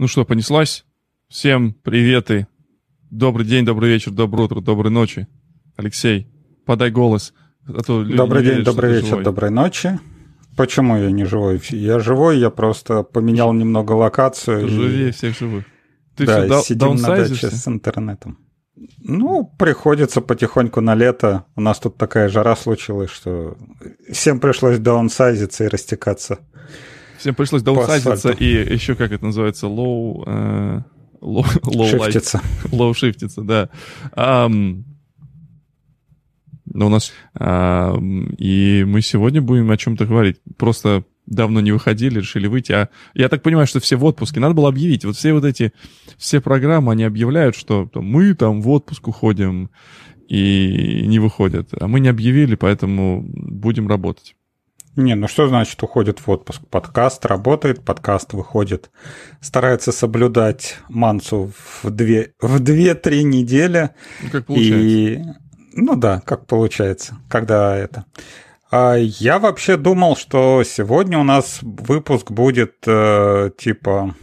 Ну что, понеслась? Всем приветы. Добрый день, добрый вечер, доброе утро, доброй ночи. Алексей, подай голос. А то добрый день, верят, добрый вечер, живой. доброй ночи. Почему я не живой? Я живой, я просто поменял немного локацию. Ты и... живее всех живых. Ты да, все сидим на даче с интернетом. Ну, приходится потихоньку на лето. У нас тут такая жара случилась, что всем пришлось даунсайзиться и растекаться. Всем пришлось даунсайзиться и еще, как это называется, low... Э, low, low шифтиться. Low шифтиться, да. Um, у нас... Um, и мы сегодня будем о чем-то говорить. Просто давно не выходили, решили выйти. А я так понимаю, что все в отпуске. Надо было объявить. Вот все вот эти, все программы, они объявляют, что там, мы там в отпуск уходим и не выходят. А мы не объявили, поэтому будем работать. Не, ну что значит уходит в отпуск? Подкаст работает, подкаст выходит. Старается соблюдать мансу в две, в две-три недели. Ну, как получается. И, ну да, как получается, когда это. А я вообще думал, что сегодня у нас выпуск будет э, типа...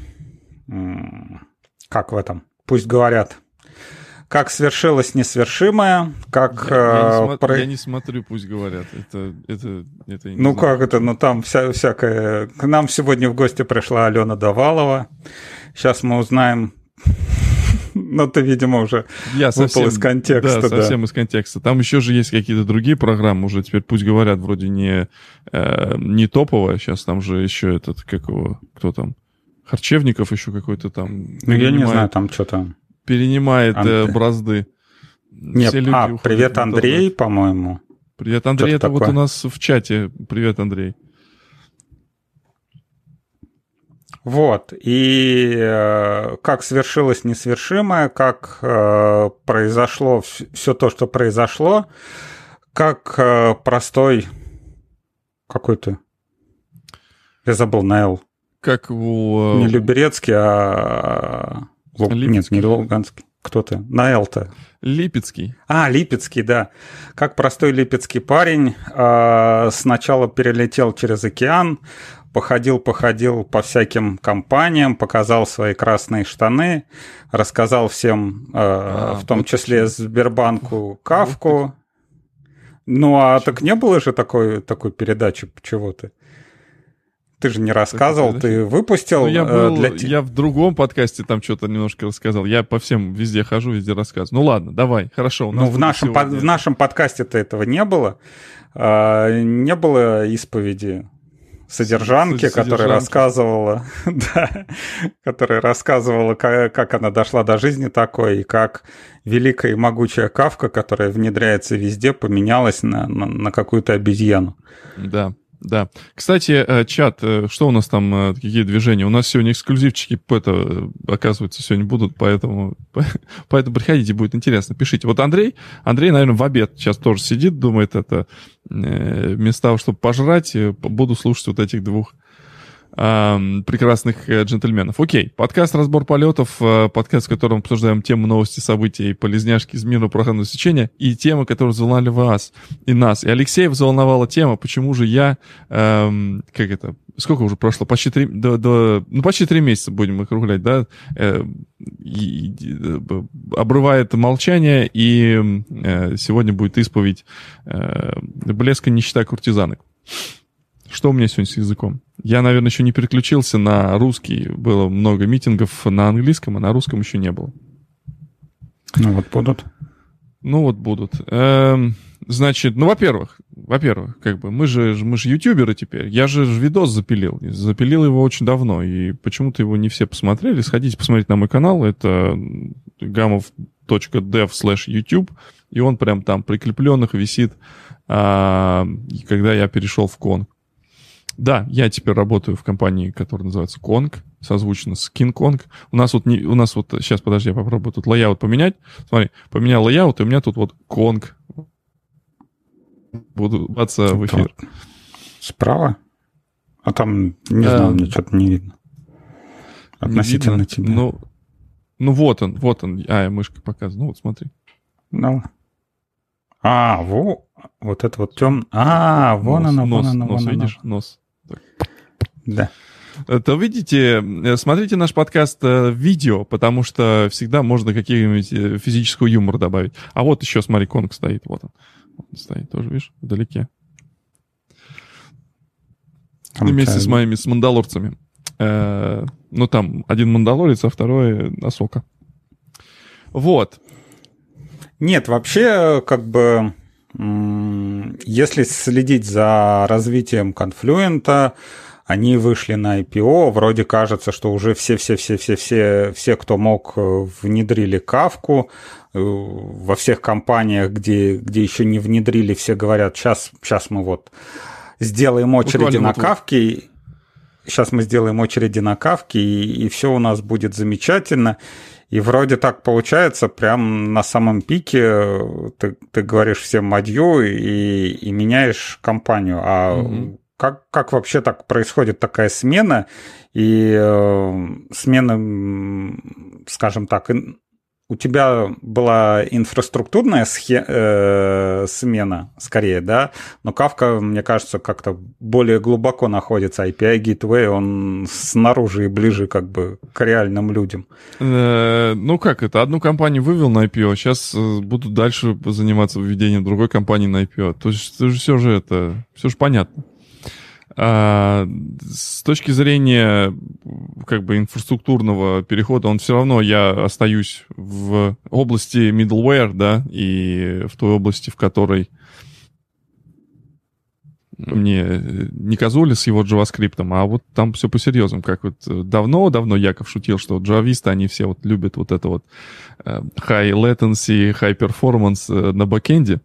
Как в этом? Пусть говорят как свершилось несвершимое, как... Я, я, не, э, про... я не смотрю, пусть говорят. Это, это, это ну знаю. как это, ну там вся, всякое... К нам сегодня в гости пришла Алена Давалова. Сейчас мы узнаем... Ну, ты, видимо, уже я выпал совсем, из контекста. Да, совсем да. из контекста. Там еще же есть какие-то другие программы, уже теперь пусть говорят, вроде не, э, не топовая. Сейчас там же еще этот, как его, кто там? Харчевников еще какой-то там. Ну, я не знаю, там что то перенимает Анд... э, бразды. Нет, Все люди а, привет, Андрей, по-моему. Привет, Андрей, это такое? вот у нас в чате. Привет, Андрей. Вот, и э, как свершилось несвершимое, как э, произошло все то, что произошло, как э, простой какой-то, я забыл, Найл. Как у... Не Люберецкий, а Луг... Нет, не Луганский. Кто ты? На Эл-то. Липецкий. А, Липецкий, да. Как простой липецкий парень э, сначала перелетел через океан, походил, походил по всяким компаниям, показал свои красные штаны, рассказал всем, э, а, в том вот числе Сбербанку, Кавку. Ну, а так не было же такой, такой передачи чего-то? Ты же не рассказывал, ты выпустил ну, я, э, был, для... я в другом подкасте там что-то немножко рассказал. Я по всем везде хожу, везде рассказываю. Ну ладно, давай, хорошо. ну, в нашем, по, в нашем подкасте-то этого не было. А, не было исповеди содержанки, Содержанки. которая рассказывала, да, которая рассказывала, как, как она дошла до жизни такой, и как великая и могучая кавка, которая внедряется везде, поменялась на, на, на какую-то обезьяну. Да, да. Кстати, э, чат, э, что у нас там, э, какие движения? У нас сегодня эксклюзивчики, это, оказывается, сегодня будут, поэтому, поэтому приходите, будет интересно. Пишите. Вот Андрей, Андрей, наверное, в обед сейчас тоже сидит, думает, это того, чтобы пожрать, буду слушать вот этих двух прекрасных э, джентльменов. Окей, подкаст «Разбор полетов», э, подкаст, в котором обсуждаем темы новости, событий, полезняшки из мира программного сечения и темы, которые взволновали вас и нас. И Алексея взволновала тема, почему же я, эм, как это, сколько уже прошло, почти три, до, до, ну, почти три месяца будем округлять, да, э, и, и, обрывает молчание, и э, сегодня будет исповедь э, блеска нищета куртизанок. Что у меня сегодня с языком? Я, наверное, еще не переключился на русский. Было много митингов на английском, а на русском еще не было. Ну вот будут. Ну вот будут. Эм, значит, ну, во-первых, во-первых, как бы мы же, мы же ютуберы теперь. Я же видос запилил. Запилил его очень давно. И почему-то его не все посмотрели. Сходите посмотреть на мой канал. Это gamov.dev slash YouTube. И он прям там прикрепленных висит, а, когда я перешел в Конг. Да, я теперь работаю в компании, которая называется Конг, созвучно с King Kong. У нас вот не, у нас вот сейчас, подожди, я попробую тут лайаут поменять. Смотри, поменял лайаут, и у меня тут вот Конг. Буду баться в эфир. Справа? А там, не знаю, мне что-то не видно. Относительно не видно? тебя. Ну, ну вот он, вот он. А, я мышкой показываю. Ну вот смотри. Ну. А, во, вот это вот тем. А, вон нос, нос, вон оно, нос, вон видишь? Оно. Нос. Да. то видите, э, смотрите наш подкаст в видео, потому что всегда можно какие-нибудь физического юмора добавить. А вот еще, смотри, Конг стоит, вот он. Он стоит тоже, видишь, вдалеке. Там Вместе с моими, с мандалорцами. Э, ну, там один мандалорец, а второй Асока. Вот. Нет, вообще, как бы, если следить за развитием конфлюента, они вышли на IPO, вроде кажется, что уже все-все-все-все-все, все, кто мог, э, внедрили кавку. Э, во всех компаниях, где, где еще не внедрили, все говорят, сейчас, сейчас мы вот сделаем очереди Буквально на вот кавке, сейчас мы сделаем очереди на кавке, и, и все у нас будет замечательно. И вроде так получается, прям на самом пике э, ты, ты говоришь всем мадью и, и меняешь компанию. А mm как, как вообще так происходит такая смена? И э, смена, скажем так, у тебя была инфраструктурная схе- э, смена, скорее, да, но Кавка, мне кажется, как-то более глубоко находится. API Gateway, он снаружи и ближе как бы к реальным людям. Э, ну как это? Одну компанию вывел на IPO, сейчас э, буду дальше заниматься введением другой компании на IPO. То есть все же это, все же понятно. А, с точки зрения как бы инфраструктурного перехода, он все равно, я остаюсь в области middleware, да, и в той области, в которой мне э, не Казули с его JavaScript, а вот там все по-серьезному. Как вот э, давно-давно Яков шутил, что джависты, они все вот любят вот это вот э, high latency, high performance на бэкенде.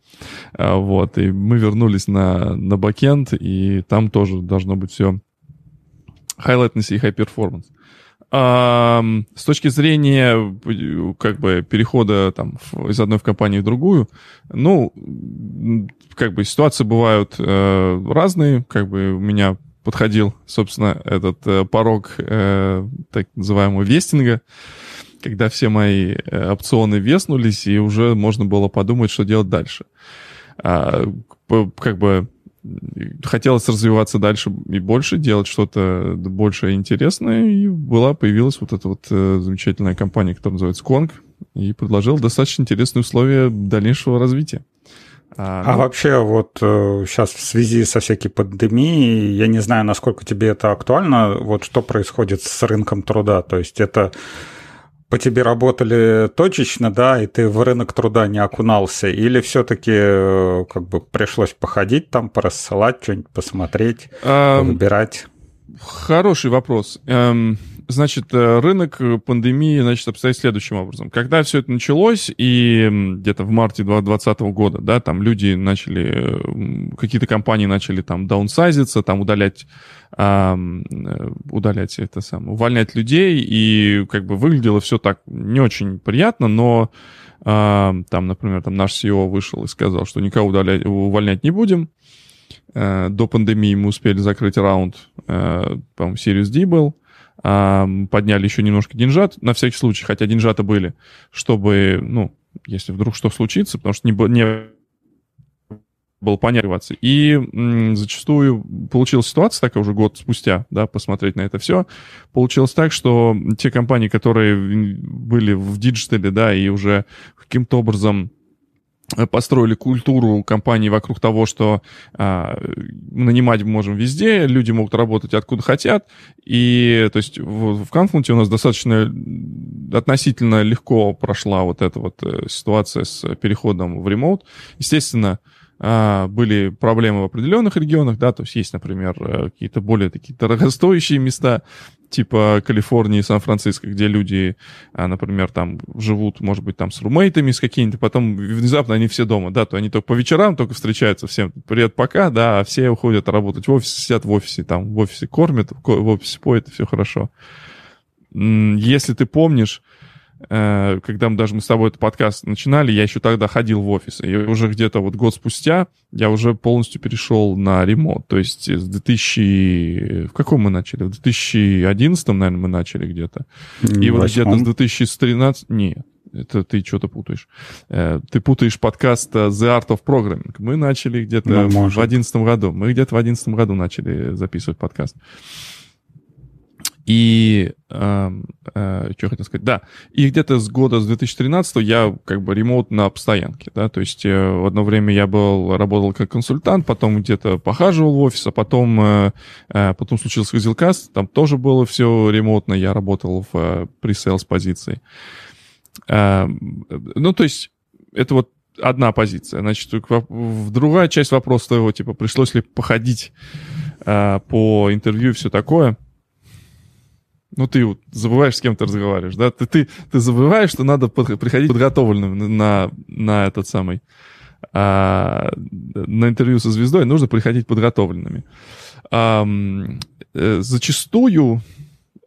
А, вот, и мы вернулись на, на бэкенд, и там тоже должно быть все high latency и high performance. А, с точки зрения как бы перехода там из одной в компанию в другую, ну, как бы ситуации бывают э, разные. Как бы у меня подходил, собственно, этот э, порог э, так называемого вестинга, когда все мои э, опционы веснулись, и уже можно было подумать, что делать дальше. А, как бы хотелось развиваться дальше и больше, делать что-то больше интересное, и была, появилась вот эта вот э, замечательная компания, которая называется Конг, и предложил достаточно интересные условия дальнейшего развития. А, а ну... вообще вот э, сейчас в связи со всякой пандемией, я не знаю, насколько тебе это актуально, вот что происходит с рынком труда, то есть это по тебе работали точечно, да, и ты в рынок труда не окунался, или все-таки э, как бы пришлось походить там, порассылать, что-нибудь посмотреть, а, выбирать? Хороший вопрос. Эм, значит, э, рынок пандемии, значит, обстоит следующим образом. Когда все это началось, и где-то в марте 2020 года, да, там люди начали, какие-то компании начали там даунсайзиться, там удалять а, удалять это самое, увольнять людей, и как бы выглядело все так не очень приятно, но а, там, например, там наш CEO вышел и сказал, что никого удалять, увольнять не будем. До пандемии мы успели закрыть раунд, по-моему, Series D был, подняли еще немножко деньжат, на всякий случай, хотя деньжата были, чтобы, ну, если вдруг что случится, потому что не, не было понятливаться. И м, зачастую получилась ситуация такая уже год спустя, да, посмотреть на это все. Получилось так, что те компании, которые были в диджитале, да, и уже каким-то образом построили культуру компании вокруг того, что а, нанимать можем везде, люди могут работать откуда хотят, и то есть в, в Confluent у нас достаточно относительно легко прошла вот эта вот э, ситуация с переходом в ремоут. Естественно, были проблемы в определенных регионах, да, то есть есть, например, э, какие-то более такие дорогостоящие места, типа Калифорнии, Сан-Франциско, где люди, а, например, там живут, может быть, там с румейтами, с какими-то, потом внезапно они все дома, да, то они только по вечерам только встречаются всем, привет, пока, да, а все уходят работать в офис, сидят в офисе, там в офисе кормят, в офисе поют, все хорошо. Если ты помнишь, когда мы даже мы с тобой этот подкаст начинали, я еще тогда ходил в офис. И уже где-то вот год спустя я уже полностью перешел на ремонт. То есть с 2000... В каком мы начали? В 2011, наверное, мы начали где-то. И вот где-то с 2013... Нет, это ты что-то путаешь. Э, ты путаешь подкаст э, The Art of Programming. Мы начали где-то ну, в 2011 году. Мы где-то в 2011 году начали записывать подкаст. И э, э, что хотел сказать? Да, и где-то с года, с 2013 я как бы ремонт на постоянке, да, то есть э, в одно время я был, работал как консультант, потом где-то похаживал в офис, а потом, э, э, потом случился Хазилкаст, там тоже было все ремонтно, я работал в э, позиции. Э, ну, то есть это вот одна позиция. Значит, в другая часть вопроса твоего, типа, пришлось ли походить э, по интервью и все такое – ну, ты забываешь, с кем ты разговариваешь, да? Ты, ты, ты забываешь, что надо под, приходить подготовленным на, на этот самый... А, на интервью со звездой нужно приходить подготовленными. А, зачастую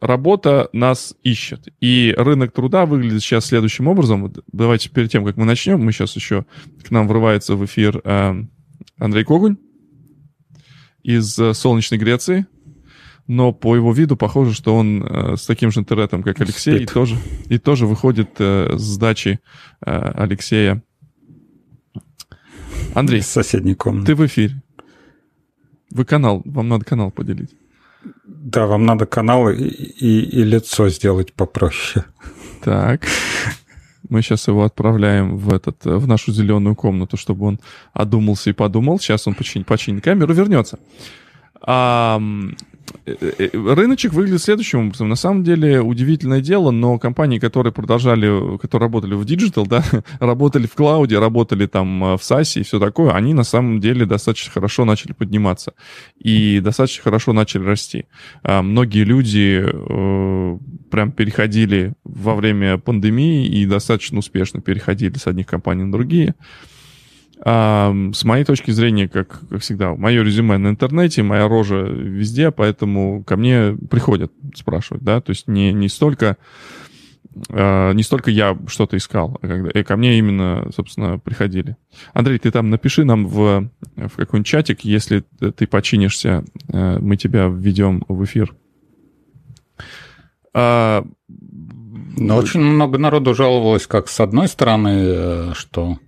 работа нас ищет. И рынок труда выглядит сейчас следующим образом. Давайте перед тем, как мы начнем, мы сейчас еще к нам врывается в эфир а, Андрей Когунь из э, солнечной Греции но по его виду похоже, что он э, с таким же интернетом, как Алексей, и тоже, и тоже выходит э, с дачи э, Алексея. Андрей, из соседней комнаты. ты в эфире. Вы канал, вам надо канал поделить. Да, вам надо канал и, и, и лицо сделать попроще. Так. Мы сейчас его отправляем в, этот, в нашу зеленую комнату, чтобы он одумался и подумал. Сейчас он починит, починит камеру, вернется. А, Э, э, рыночек выглядит следующим образом. На самом деле удивительное дело, но компании, которые продолжали, которые работали в диджитал, да, работали в cloud е, работали там э, в SaaS и все такое, они на самом деле достаточно хорошо начали подниматься и достаточно хорошо начали расти. А, многие люди э, прям переходили во время пандемии и достаточно успешно переходили с одних компаний на другие. А, с моей точки зрения, как, как всегда, мое резюме на интернете, моя рожа везде, поэтому ко мне приходят спрашивать, да, то есть не, не столько Uh, не столько я что-то искал, а когда, и ко мне именно, собственно, приходили. Андрей, ты там напиши нам в, в какой-нибудь чатик, если ты починишься, uh, мы тебя введем в эфир. Uh, Но очень много народу жаловалось, как с одной стороны, э, что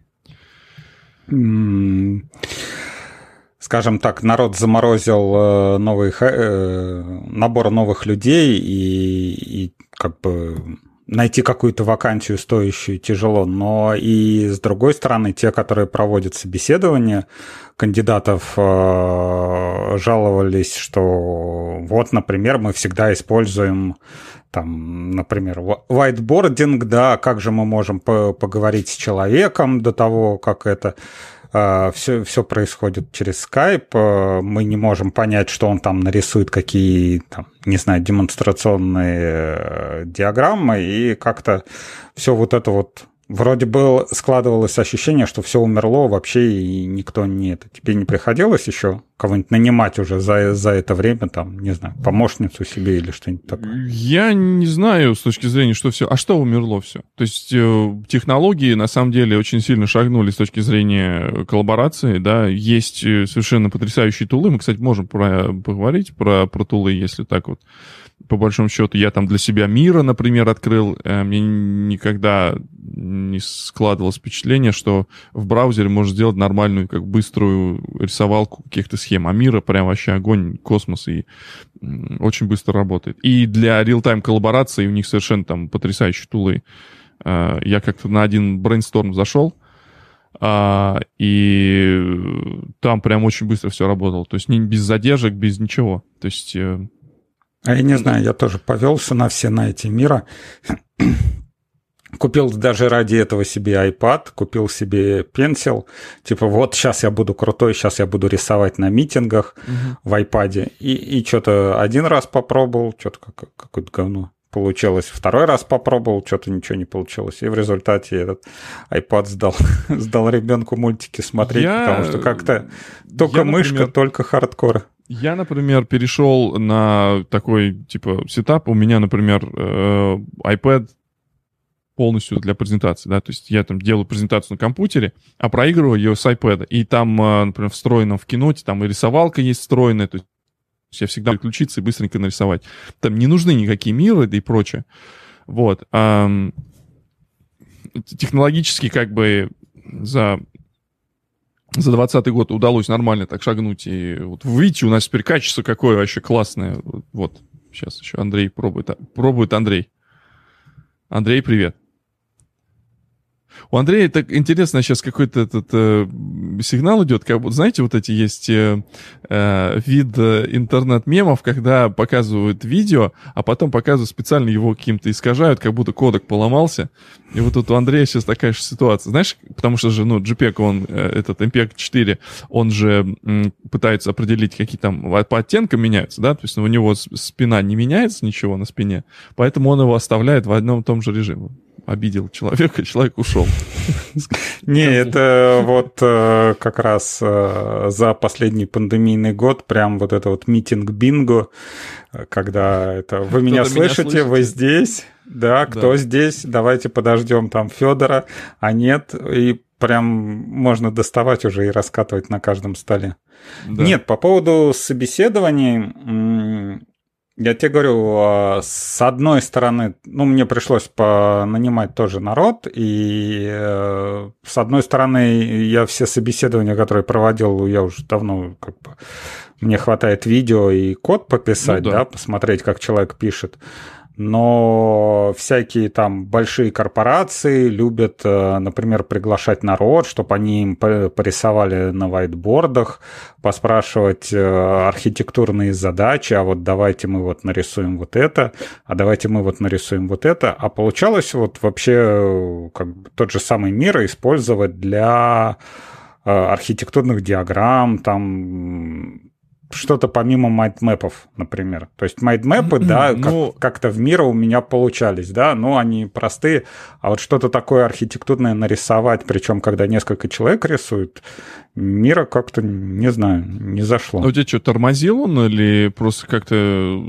скажем так, народ заморозил э, новый, э, набор новых людей и, и как бы найти какую-то вакансию стоящую тяжело, но и с другой стороны, те, которые проводят собеседование кандидатов, э, жаловались, что вот, например, мы всегда используем там, например, whiteboarding, да, как же мы можем поговорить с человеком до того, как это все, а, все происходит через а, мы не можем понять, что он там нарисует, какие, там, не знаю, демонстрационные э, диаграммы, и как-то все вот это вот вроде бы складывалось ощущение, что все умерло вообще, и никто не это. Тебе не приходилось еще кого-нибудь нанимать уже за, за это время, там, не знаю, помощницу себе или что-нибудь такое? Я не знаю с точки зрения, что все. А что умерло все? То есть э, технологии на самом деле очень сильно шагнули с точки зрения коллаборации, да, есть э, совершенно потрясающие тулы. Мы, кстати, можем про, поговорить про, про тулы, если так вот по большому счету, я там для себя мира, например, открыл. Э, мне никогда не складывалось впечатление, что в браузере можно сделать нормальную, как быструю рисовалку каких-то схем. А мира прям вообще огонь, космос, и очень быстро работает. И для реал-тайм коллаборации у них совершенно там потрясающие тулы. Э, я как-то на один брейнсторм зашел, а, и там прям очень быстро все работало. То есть не без задержек, без ничего. То есть э, а я не знаю, я тоже повелся на все на эти мира. Купил даже ради этого себе iPad, купил себе пенсил. Типа, вот сейчас я буду крутой, сейчас я буду рисовать на митингах угу. в iPad. И, и что-то один раз попробовал, что-то как, какое-то говно получилось. Второй раз попробовал, что-то ничего не получилось. И в результате этот iPad сдал, сдал ребенку мультики смотреть, я... потому что как-то только я, мышка, например... только хардкор. Я, например, перешел на такой, типа, setup. У меня, например, э, iPad полностью для презентации, да, то есть я там делаю презентацию на компьютере, а проигрываю ее с iPad, и там, э, например, встроенном в Keynote, там и рисовалка есть встроенная, то есть я всегда переключиться и быстренько нарисовать. Там не нужны никакие Miro да и прочее. Вот. Технологически как бы за за 20 год удалось нормально так шагнуть. И вот видите, у нас теперь качество какое вообще классное. Вот. Сейчас еще Андрей пробует. Пробует Андрей. Андрей, привет. У Андрея так интересно сейчас какой-то этот э, сигнал идет, как будто, знаете, вот эти есть э, э, вид э, интернет-мемов, когда показывают видео, а потом показывают специально его каким-то искажают, как будто кодек поломался. И вот тут у Андрея сейчас такая же ситуация. Знаешь, потому что же, ну, JPEG, он, э, этот MPEG 4, он же м, пытается определить, какие там по оттенкам меняются, да, то есть у него спина не меняется ничего на спине, поэтому он его оставляет в одном и том же режиме обидел человека, человек ушел. Не, это вот э, как раз э, за последний пандемийный год прям вот это вот митинг бинго, когда это вы меня слышите, вы здесь, да, кто здесь, давайте подождем там Федора, а нет, и прям можно доставать уже и раскатывать на каждом столе. Нет, по поводу собеседований, я тебе говорю, а, с одной стороны, ну, мне пришлось нанимать тоже народ, и э, с одной стороны, я все собеседования, которые проводил, я уже давно как бы мне хватает видео и код пописать, ну, да. да, посмотреть, как человек пишет но всякие там большие корпорации любят, э, например, приглашать народ, чтобы они им порисовали на вайтбордах, поспрашивать э, архитектурные задачи, а вот давайте мы вот нарисуем вот это, а давайте мы вот нарисуем вот это. А получалось вот вообще э, как бы тот же самый мир использовать для архитектурных диаграмм, там что-то помимо майдмэпов, например. То есть майдмэпы, да, ну, как- как-то в мире у меня получались, да, но они простые, а вот что-то такое архитектурное нарисовать, причем когда несколько человек рисуют, мира как-то, не знаю, не зашло. А у тебя что, тормозил он или просто как-то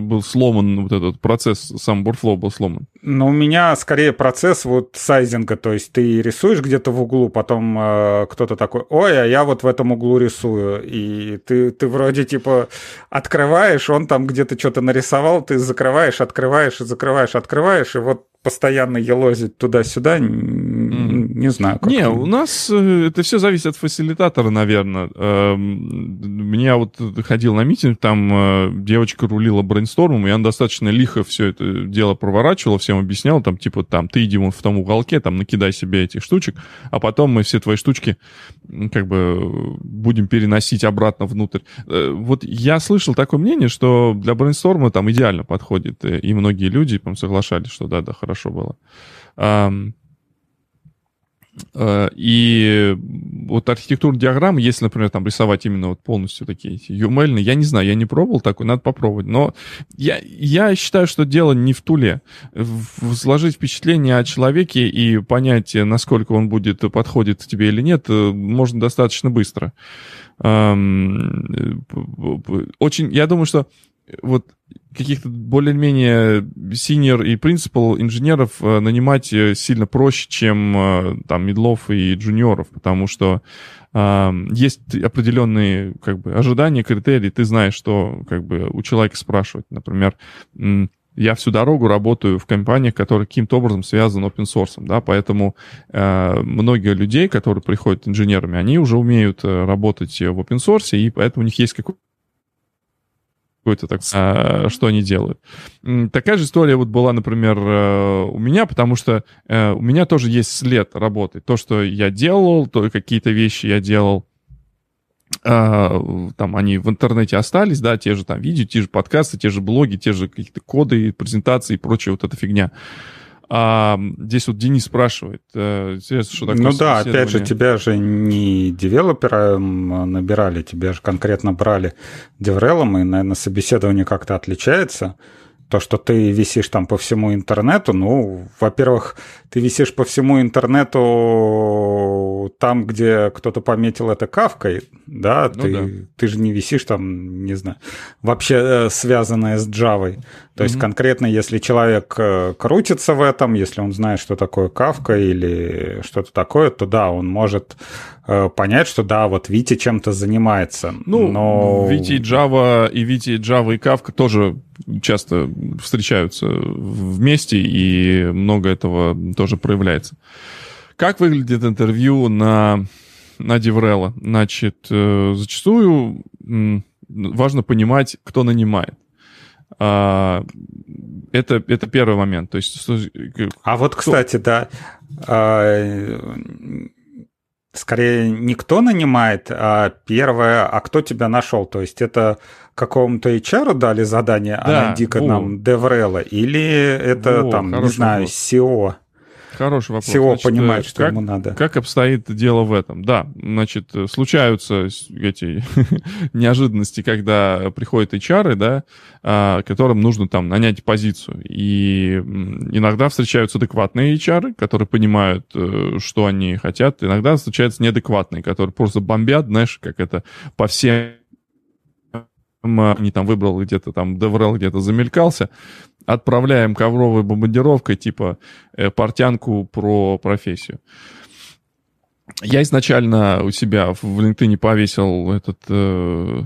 был сломан вот этот процесс, сам Бурфлоу был сломан? Ну, у меня скорее процесс вот сайзинга, то есть ты рисуешь где-то в углу, потом э, кто-то такой, ой, а я вот в этом углу рисую, и ты, ты вроде типа открываешь, он там где-то что-то нарисовал, ты закрываешь, открываешь, и закрываешь, открываешь, и вот постоянно елозить туда-сюда, не знаю. Как не, у нас э, это все зависит от фасилитатора, наверное. Эм, меня вот ходил на митинг, там э, девочка рулила брейнстормом, и она достаточно лихо все это дело проворачивала, всем объясняла, там, типа, там, ты иди вон в том уголке, там, накидай себе этих штучек, а потом мы все твои штучки, как бы, будем переносить обратно внутрь. Э, вот я слышал такое мнение, что для брейнсторма там идеально подходит, и многие люди, по соглашались, что да, да, хорошо хорошо было. Э, и вот архитектурная диаграмма, если, например, там рисовать именно вот полностью такие UML, я не знаю, я не пробовал такой, надо попробовать. Но я, я считаю, что дело не в туле. Сложить впечатление о человеке и понять, насколько он будет подходит тебе или нет, э, можно достаточно быстро. Э, очень, я думаю, что вот каких-то более-менее senior и принципал инженеров э, нанимать э, сильно проще, чем э, там медлов и джуниоров, потому что э, есть определенные как бы ожидания, критерии, ты знаешь, что как бы у человека спрашивать, например, я всю дорогу работаю в компаниях, которые каким-то образом связаны open source, да, поэтому э, многие людей, которые приходят инженерами, они уже умеют работать в open source, и поэтому у них есть какой-то какой-то так, а, что они делают. Такая же история вот была, например, э, у меня, потому что э, у меня тоже есть след работы. То, что я делал, то какие-то вещи я делал, а, там они в интернете остались, да, те же там видео, те же подкасты, те же блоги, те же какие-то коды, презентации и прочая вот эта фигня. А здесь вот Денис спрашивает, э, что такое Ну да, опять же, тебя же не девелопером набирали, тебя же конкретно брали деврелом, и, наверное, собеседование как-то отличается. То, что ты висишь там по всему интернету, ну, во-первых, ты висишь по всему интернету там, где кто-то пометил это кавкой, да, ну, ты, да. ты же не висишь там, не знаю, вообще э, связанное с Java. То mm-hmm. есть конкретно, если человек э, крутится в этом, если он знает, что такое кавка или что-то такое, то да, он может понять, что да, вот Вити чем-то занимается. Ну, но... Вити Java и Вити Java и Kafka тоже часто встречаются вместе, и много этого тоже проявляется. Как выглядит интервью на, на Деврела? Значит, э, зачастую важно понимать, кто нанимает. А, это, это первый момент. То есть, а вот, кстати, да, а, скорее никто нанимает, а первое, а кто тебя нашел? То есть это какому-то HR дали задание, а да, а найди-ка нам DevRel, или это во, там, не знаю, вопрос. SEO? Хороший вопрос. Всего значит, понимает, что как, ему надо. Как обстоит дело в этом? Да, значит, случаются эти неожиданности, когда приходят HR, да, а, которым нужно там нанять позицию. И иногда встречаются адекватные HR, которые понимают, э, что они хотят. Иногда встречаются неадекватные, которые просто бомбят, знаешь, как это по всем не там выбрал где-то там, DevRel где-то замелькался, отправляем ковровой бомбардировкой, типа э, портянку про профессию. Я изначально у себя в LinkedIn повесил этот, э,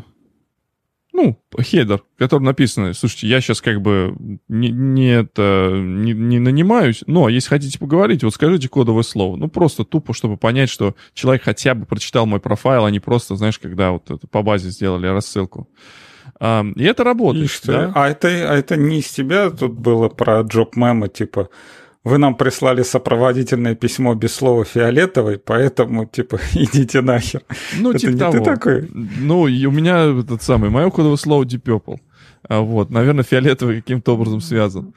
ну, хедер, в котором написано, слушайте, я сейчас как бы не, не, это, не, не нанимаюсь, но если хотите поговорить, вот скажите кодовое слово. Ну, просто тупо, чтобы понять, что человек хотя бы прочитал мой профайл, а не просто, знаешь, когда вот это по базе сделали рассылку. И это работает. И что? Да? А, это, а это не из тебя тут было про джоб мема, типа, вы нам прислали сопроводительное письмо без слова фиолетовый, поэтому, типа, идите нахер. Ну, это типа не того. ты такой? Ну, и у меня этот самый, мое кодовое слово Deep Purple. А вот, наверное, фиолетовый каким-то образом связан.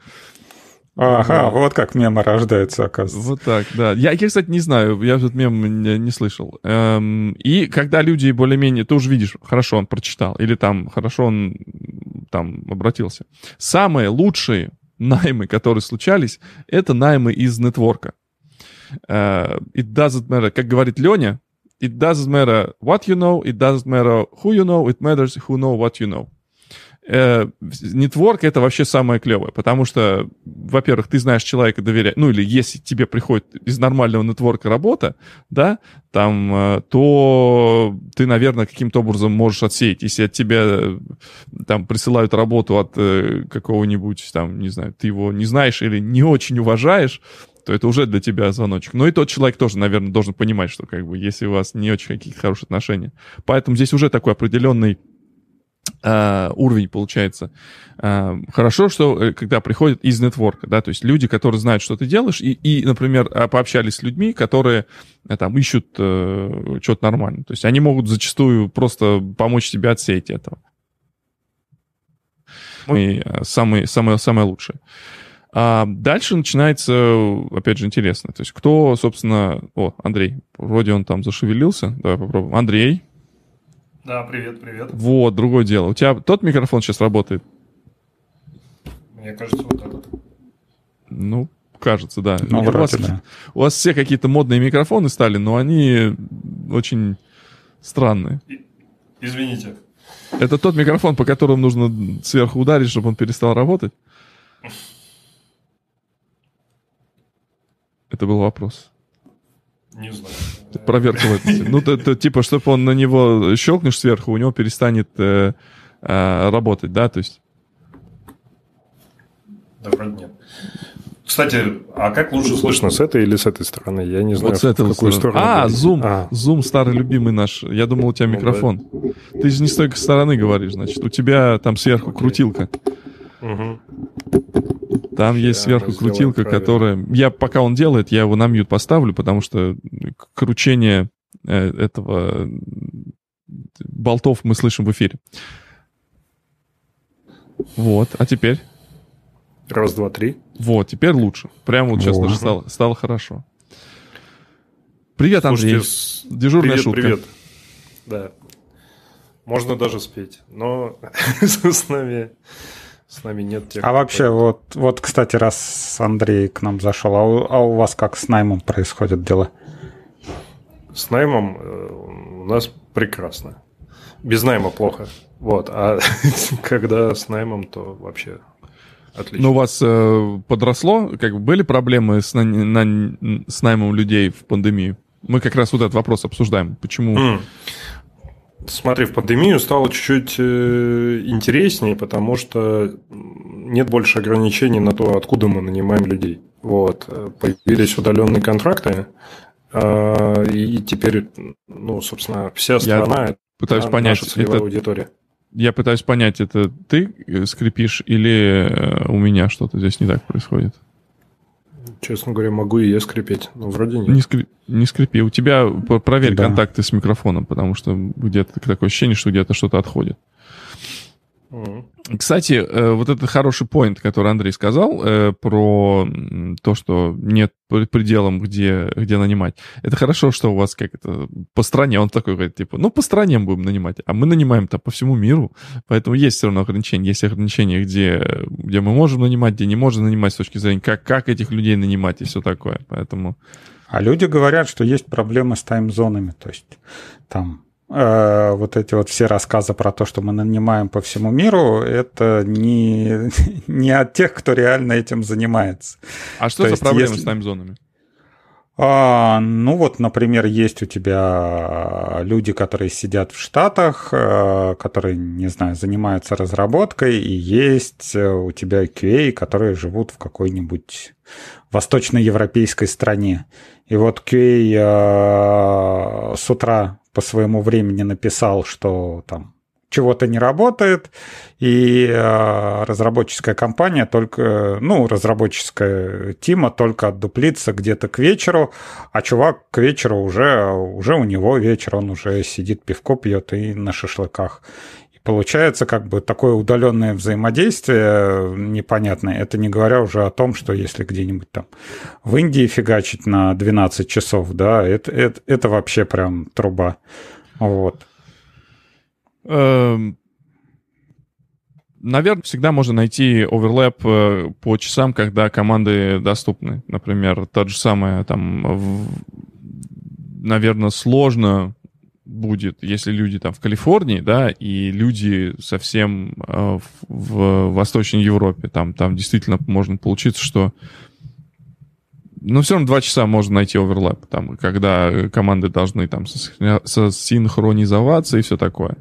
Ага, да. вот как мемы рождаются, оказывается. Вот так, да. Я, я кстати, не знаю, я этот мем не, не слышал. Эм, и когда люди более-менее, ты уже видишь, хорошо он прочитал, или там хорошо он там обратился. Самые лучшие наймы, которые случались, это наймы из нетворка. Uh, it doesn't matter, как говорит Леня, it doesn't matter what you know, it doesn't matter who you know, it matters who know what you know нетворк это вообще самое клевое, потому что, во-первых, ты знаешь человека, доверяешь, ну или если тебе приходит из нормального нетворка работа, да, там, э, то ты, наверное, каким-то образом можешь отсеять. Если от тебя э, там присылают работу от э, какого-нибудь, там, не знаю, ты его не знаешь или не очень уважаешь, то это уже для тебя звоночек. Но и тот человек тоже, наверное, должен понимать, что как бы если у вас не очень какие-то хорошие отношения. Поэтому здесь уже такой определенный Uh, уровень получается. Uh, хорошо, что э, когда приходят из нетворка, да, то есть люди, которые знают, что ты делаешь, и, и например, а, пообщались с людьми, которые э, там ищут uh, что-то нормальное. То есть они могут зачастую просто помочь тебе отсеять этого. И самые, самые, самое лучшее. А дальше начинается, опять же, интересно. То есть кто, собственно... О, Андрей, вроде он там зашевелился. Давай попробуем. Андрей, да, привет, привет. Вот, другое дело. У тебя тот микрофон сейчас работает? Мне кажется, вот этот. Ну, кажется, да. Ну, у, вас, да. у вас все какие-то модные микрофоны стали, но они очень странные. Извините. Это тот микрофон, по которому нужно сверху ударить, чтобы он перестал работать? Это был вопрос. Не знаю. Проверка в этом. Ну, то, то, типа, чтобы он на него щелкнешь сверху, у него перестанет э, э, работать, да, то есть? Да, вроде нет. Кстати, а как лучше слышно, с этой или с этой стороны? Я не знаю, вот с этой в какую сторону. А, Zoom. А. Zoom старый любимый наш. Я думал, у тебя ну, микрофон. Да. Ты же не с той стороны говоришь, значит. У тебя там сверху крутилка. Угу. Там есть сверху крутилка, которая... Я пока он делает, я его на мьют поставлю, потому что кручение э, этого болтов мы слышим в эфире. Вот, а теперь? Раз, два, три. Вот, теперь лучше. Прямо вот сейчас даже стало, стало хорошо. Привет, Андрей. Слушайте, Дежурная привет, шутка. Привет. Да. Можно даже спеть, но с нами с нами нет тех. А вообще, вот, вот, кстати, раз Андрей к нам зашел, а у, а у вас как с наймом происходят дела? С наймом э, у нас прекрасно. Без найма плохо. Вот. А когда с наймом, то вообще отлично. Ну, у вас э, подросло? Как бы были проблемы с, на, на, с наймом людей в пандемию? Мы как раз вот этот вопрос обсуждаем. Почему? Mm. Смотри, в пандемию стало чуть-чуть э, интереснее, потому что нет больше ограничений на то, откуда мы нанимаем людей. Вот. Появились удаленные контракты, а, и теперь, ну, собственно, вся страна Я пытаюсь понять, наша это, аудитория. Я пытаюсь понять, это ты скрипишь или у меня что-то здесь не так происходит? Честно говоря, могу и я скрипеть, но вроде нет. Не, скрип, не скрипи. У тебя проверь да. контакты с микрофоном, потому что где-то такое ощущение, что где-то что-то отходит. Кстати, э, вот это хороший поинт, который Андрей сказал э, про то, что нет пределом, где, где нанимать. Это хорошо, что у вас как это по стране, он такой говорит, типа, ну, по стране будем нанимать, а мы нанимаем-то по всему миру, поэтому есть все равно ограничения. Есть ограничения, где, где мы можем нанимать, где не можем нанимать с точки зрения, как, как этих людей нанимать и все такое, поэтому... А люди говорят, что есть проблемы с таймзонами, то есть там вот эти вот все рассказы про то, что мы нанимаем по всему миру, это не, не от тех, кто реально этим занимается. А что то за есть, проблемы если... с таймзонами? А, ну вот, например, есть у тебя люди, которые сидят в Штатах, э, которые, не знаю, занимаются разработкой, и есть у тебя QA, которые живут в какой-нибудь восточноевропейской стране. И вот QA э, с утра по своему времени написал, что там чего-то не работает, и э, разработческая компания только, ну, разработческая тима только отдуплится где-то к вечеру, а чувак к вечеру уже, уже у него вечер, он уже сидит, пивко пьет и на шашлыках. Получается как бы такое удаленное взаимодействие непонятное. Это не говоря уже о том, что если где-нибудь там в Индии фигачить на 12 часов, да, это, это, это вообще прям труба. Вот. Эм, наверное, всегда можно найти оверлэп э, по часам, когда команды доступны. Например, тот же самое там, наверное, сложно будет, если люди там в Калифорнии, да, и люди совсем э, в Восточной Европе, там, там действительно можно получиться, что ну, все равно два часа можно найти оверлэп, там, когда команды должны там синхронизоваться и все такое.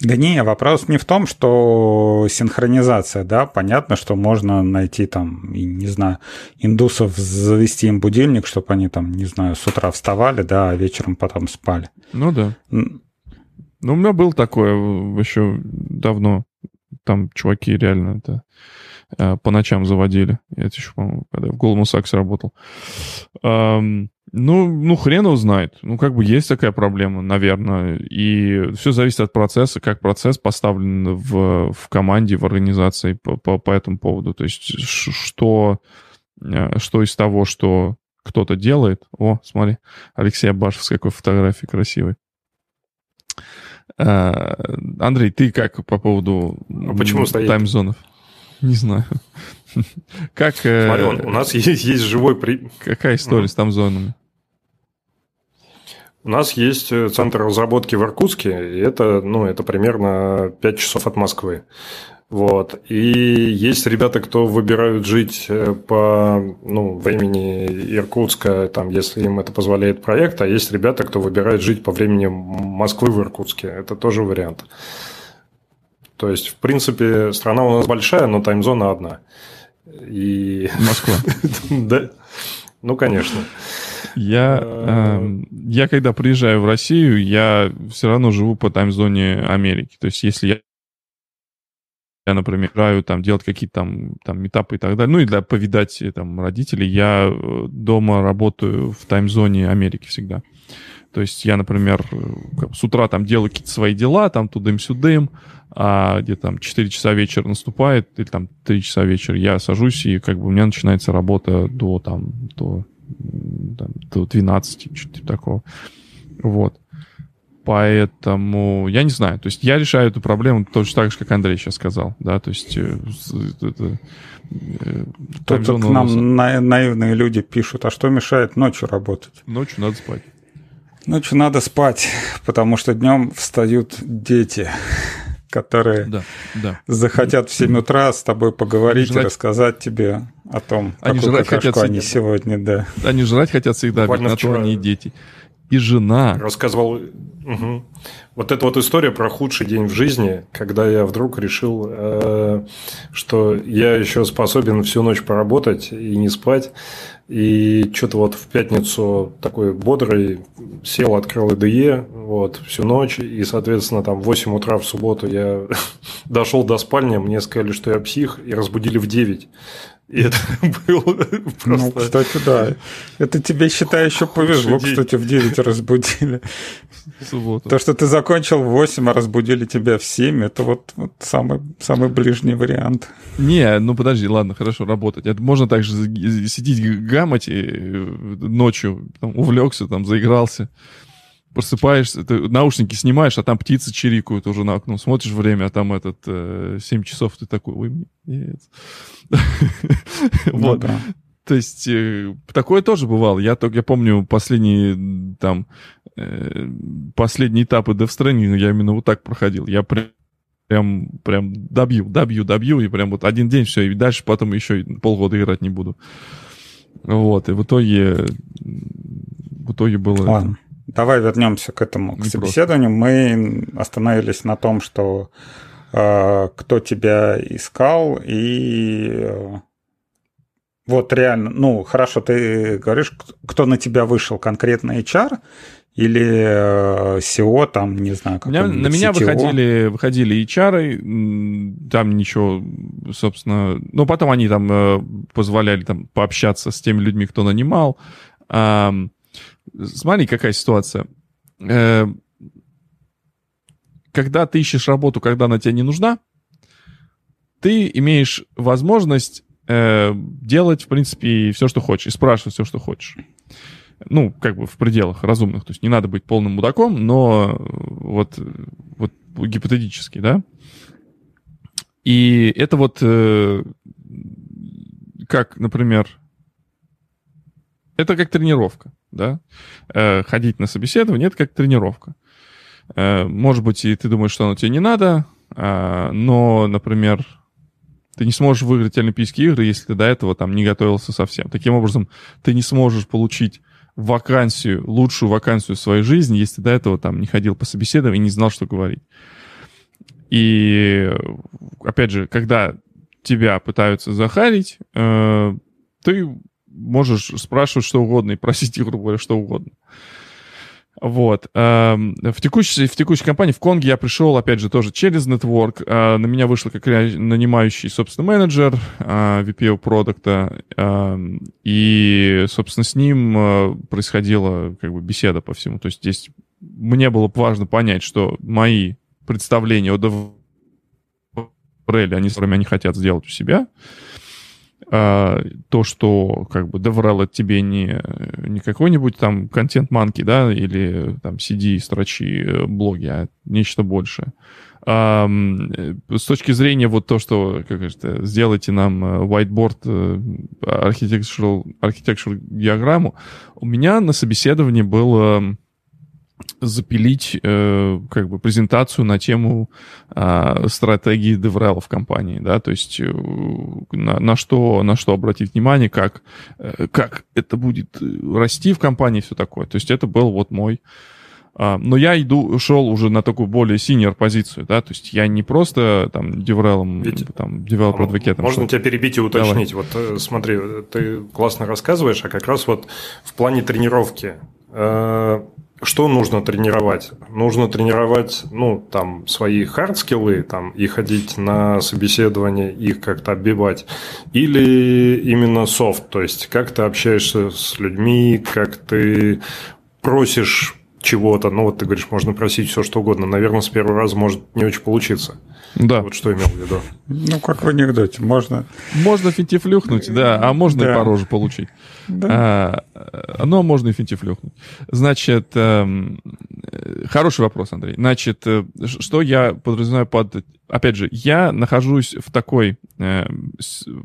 Да не, вопрос не в том, что синхронизация, да, понятно, что можно найти там, не знаю, индусов, завести им будильник, чтобы они там, не знаю, с утра вставали, да, а вечером потом спали. Ну да. Ну, у меня был такое еще давно. Там чуваки реально это Э, по ночам заводили. Это еще, по-моему, когда в Голому Саксе работал. ну, ну, хрен его знает. Ну, как бы есть такая проблема, наверное. И все зависит от процесса, как процесс поставлен в, в команде, в организации по, по, по этому поводу. То есть, что, э, что из того, что кто-то делает... О, смотри, Алексей Абашев с какой фотографией красивой. Э, Андрей, ты как по поводу а почему таймзонов? Не знаю. Как... Э, Смотри, у нас есть, есть живой... При... Какая история с там зонами? У нас есть э, центр разработки в Иркутске, и это, ну, это примерно 5 часов от Москвы. Вот. И есть ребята, кто выбирают жить э, по ну, времени Иркутска, там, если им это позволяет проект, а есть ребята, кто выбирает жить по времени Москвы в Иркутске. Это тоже вариант. То есть, в принципе, страна у нас большая, но таймзона одна. И... Москва. да. Ну, конечно. Я, э, я когда приезжаю в Россию, я все равно живу по таймзоне Америки. То есть, если я я, например, играю там делать какие-то там, там метапы и так далее, ну и для повидать там родителей, я э, дома работаю в таймзоне Америки всегда. То есть я, например, э, с утра там делаю какие-то свои дела, там тудым-сюдым, а где там 4 часа вечера наступает, или там 3 часа вечера, я сажусь, и как бы у меня начинается работа до там, до, там, до 12, что-то типа такого. Вот. Поэтому я не знаю. То есть я решаю эту проблему точно так же, как Андрей сейчас сказал. Да, то есть э, это, э, Тут к нам на, наивные люди пишут, а что мешает ночью работать? Ночью надо спать. Ночью надо спать, потому что днем встают дети которые да, да. захотят в 7 утра с тобой поговорить жрать... и рассказать тебе о том, они какую жрать хотят они сегодня, да. Они жрать хотят всегда, ведь на то они и дети. И жена. Рассказывал, Угу. Вот эта вот история про худший день в жизни, когда я вдруг решил, э, что я еще способен всю ночь поработать и не спать. И что-то вот в пятницу такой бодрый сел, открыл IDE вот, всю ночь. И, соответственно, там в 8 утра в субботу я дошел до спальни, мне сказали, что я псих, и разбудили в 9. И это было просто... Ну, кстати, да. Это тебе, считай, еще повезло, кстати, в 9 разбудили. Субботу. То, что ты закончил в 8, а разбудили тебя в 7, это вот, вот самый, самый ближний вариант. Не, ну подожди, ладно, хорошо, работать. Это можно также сидеть гамать и э, ночью, там, увлекся, там, заигрался просыпаешься, ты наушники снимаешь, а там птицы чирикают уже на окно, смотришь время, а там этот э, 7 часов, ты такой, ой, нет. Вот. То есть э, такое тоже бывало. Я только я помню последние там э, последние этапы Death Stranding, я именно вот так проходил. Я прям прям, прям добью, добью, добью, и прям вот один день все, и дальше потом еще полгода играть не буду. Вот, и в итоге, в итоге было... Ладно. Давай вернемся к этому, к Не собеседованию. Просто. Мы остановились на том, что э, кто тебя искал, и э, вот реально, ну, хорошо, ты говоришь, кто на тебя вышел, конкретно HR, или э, SEO, там, не знаю, как меня, На меня выходили, выходили HR, там ничего, собственно... Ну, потом они там э, позволяли там пообщаться с теми людьми, кто нанимал. Смотри, какая ситуация. Э, когда ты ищешь работу, когда она тебе не нужна, ты имеешь возможность э, делать, в принципе, все, что хочешь, и спрашивать все, что хочешь. Ну, как бы в пределах разумных. То есть не надо быть полным мудаком, но вот, вот гипотетически, да. И это вот э, как, например, это как тренировка да, э, ходить на собеседование, это как тренировка. Э, может быть, и ты думаешь, что оно тебе не надо, э, но, например, ты не сможешь выиграть Олимпийские игры, если ты до этого там не готовился совсем. Таким образом, ты не сможешь получить вакансию, лучшую вакансию в своей жизни, если до этого там не ходил по собеседованию и не знал, что говорить. И, опять же, когда тебя пытаются захарить, э, ты можешь спрашивать что угодно и просить, грубо говоря, что угодно. Вот. Эм, в текущей, в текущей компании в Конге я пришел, опять же, тоже через Network. Э, на меня вышел как нанимающий, собственно, менеджер э, VP продукта. Эм, и, собственно, с ним э, происходила как бы беседа по всему. То есть здесь мне было важно понять, что мои представления о DevRel, они, с которыми они хотят сделать у себя, а, то, что как бы DevRel это тебе не, не какой-нибудь там контент-манки, да, или там CD, строчи, э, блоги, а нечто большее. А, с точки зрения вот то, что, как это, сделайте нам э, whiteboard э, architectural, architectural диаграмму, у меня на собеседовании было запилить э, как бы презентацию на тему э, стратегии DevRel в компании, да, то есть э, на, на что на что обратить внимание, как э, как это будет расти в компании, все такое. То есть это был вот мой э, но я иду, шел уже на такую более синер позицию, да, то есть я не просто там Ведь, там, developer advocate. Можно тебя перебить и уточнить. Давай. Вот э, смотри, ты классно рассказываешь, а как раз вот в плане тренировки э, что нужно тренировать? Нужно тренировать, ну, там, свои hard skill ы, там, и ходить на собеседование, их как-то отбивать. Или именно софт, то есть, как ты общаешься с людьми, как ты просишь чего-то. Ну, вот ты говоришь, можно просить все, что угодно. Наверное, с первого раза может не очень получиться. Да. Вот что имел в виду. Ну, как в анекдоте, можно... Можно финтифлюхнуть, да, а можно да. и по роже получить. Да. А, ну, а можно и финтифлюхнуть. Значит, эм, хороший вопрос, Андрей. Значит, э, что я подразумеваю под... Опять же, я нахожусь в такой э,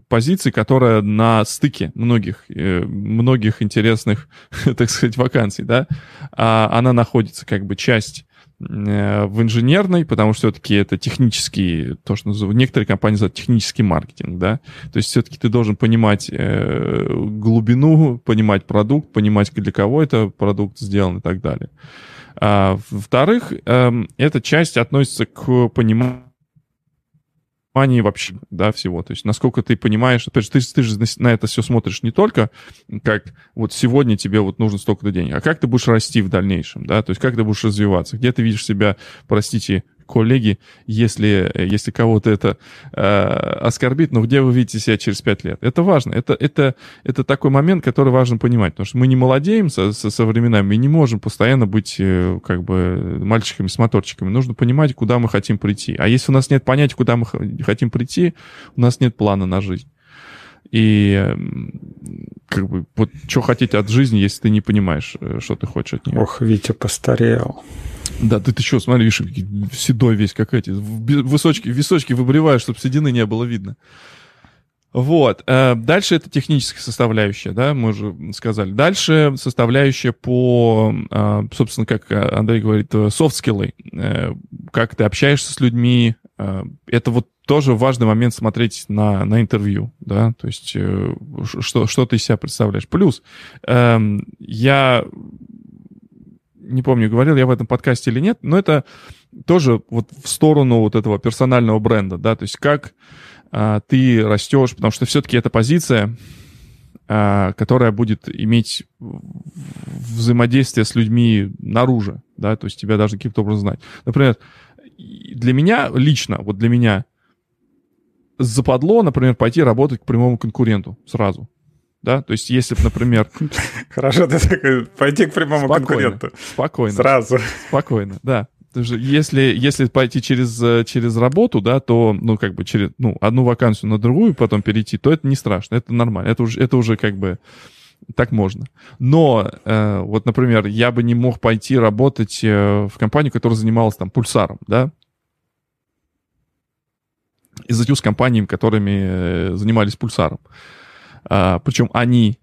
позиции, которая на стыке многих, э, многих интересных, так сказать, вакансий, да. А она находится как бы часть Э, в инженерной, потому что все-таки это технический, то, что называют, некоторые компании называют технический маркетинг, да, то есть все-таки ты должен понимать э, глубину, понимать продукт, понимать, для кого это продукт сделан и так далее. А, во-вторых, эм, эта часть относится к пониманию понимании вообще, да, всего. То есть насколько ты понимаешь, опять же, ты, ты же на это все смотришь не только как вот сегодня тебе вот нужно столько-то денег, а как ты будешь расти в дальнейшем, да, то есть как ты будешь развиваться, где ты видишь себя, простите, коллеги, если, если кого-то это э, оскорбит, но где вы видите себя через пять лет? Это важно. Это, это, это такой момент, который важно понимать, потому что мы не молодеем со, со, со временами, мы не можем постоянно быть э, как бы мальчиками с моторчиками. Нужно понимать, куда мы хотим прийти. А если у нас нет понятия, куда мы хотим прийти, у нас нет плана на жизнь. И как бы вот что хотеть от жизни, если ты не понимаешь, э, что ты хочешь от нее. Ох, Витя постарел. Да, ты, ты что, смотри, видишь, седой весь, как эти, высочки, височки выбриваешь, чтобы седины не было видно. Вот. Э, дальше это техническая составляющая, да, мы уже сказали. Дальше составляющая по, э, собственно, как Андрей говорит, софт-скиллы. Как ты общаешься с людьми. Это вот тоже важный момент смотреть на, на интервью, да, то есть что, что ты из себя представляешь. Плюс эм, я не помню, говорил я в этом подкасте или нет, но это тоже вот в сторону вот этого персонального бренда, да, то есть как а, ты растешь, потому что все-таки это позиция, а, которая будет иметь взаимодействие с людьми наружу, да, то есть тебя даже каким-то образом знать. Например, для меня лично, вот для меня западло, например, пойти работать к прямому конкуренту сразу да, то есть если, например... Хорошо, ты такой, пойти к прямому спокойно, конкуренту. Спокойно. Сразу. Спокойно, да. Если, если пойти через, э, через работу, да, то, ну, как бы через, ну, одну вакансию на другую потом перейти, то это не страшно, это нормально, это уже, это уже как бы так можно. Но, э, вот, например, я бы не мог пойти работать э, в компанию, которая занималась там пульсаром, да, и затю с компаниями, которыми э, занимались пульсаром. А, причем они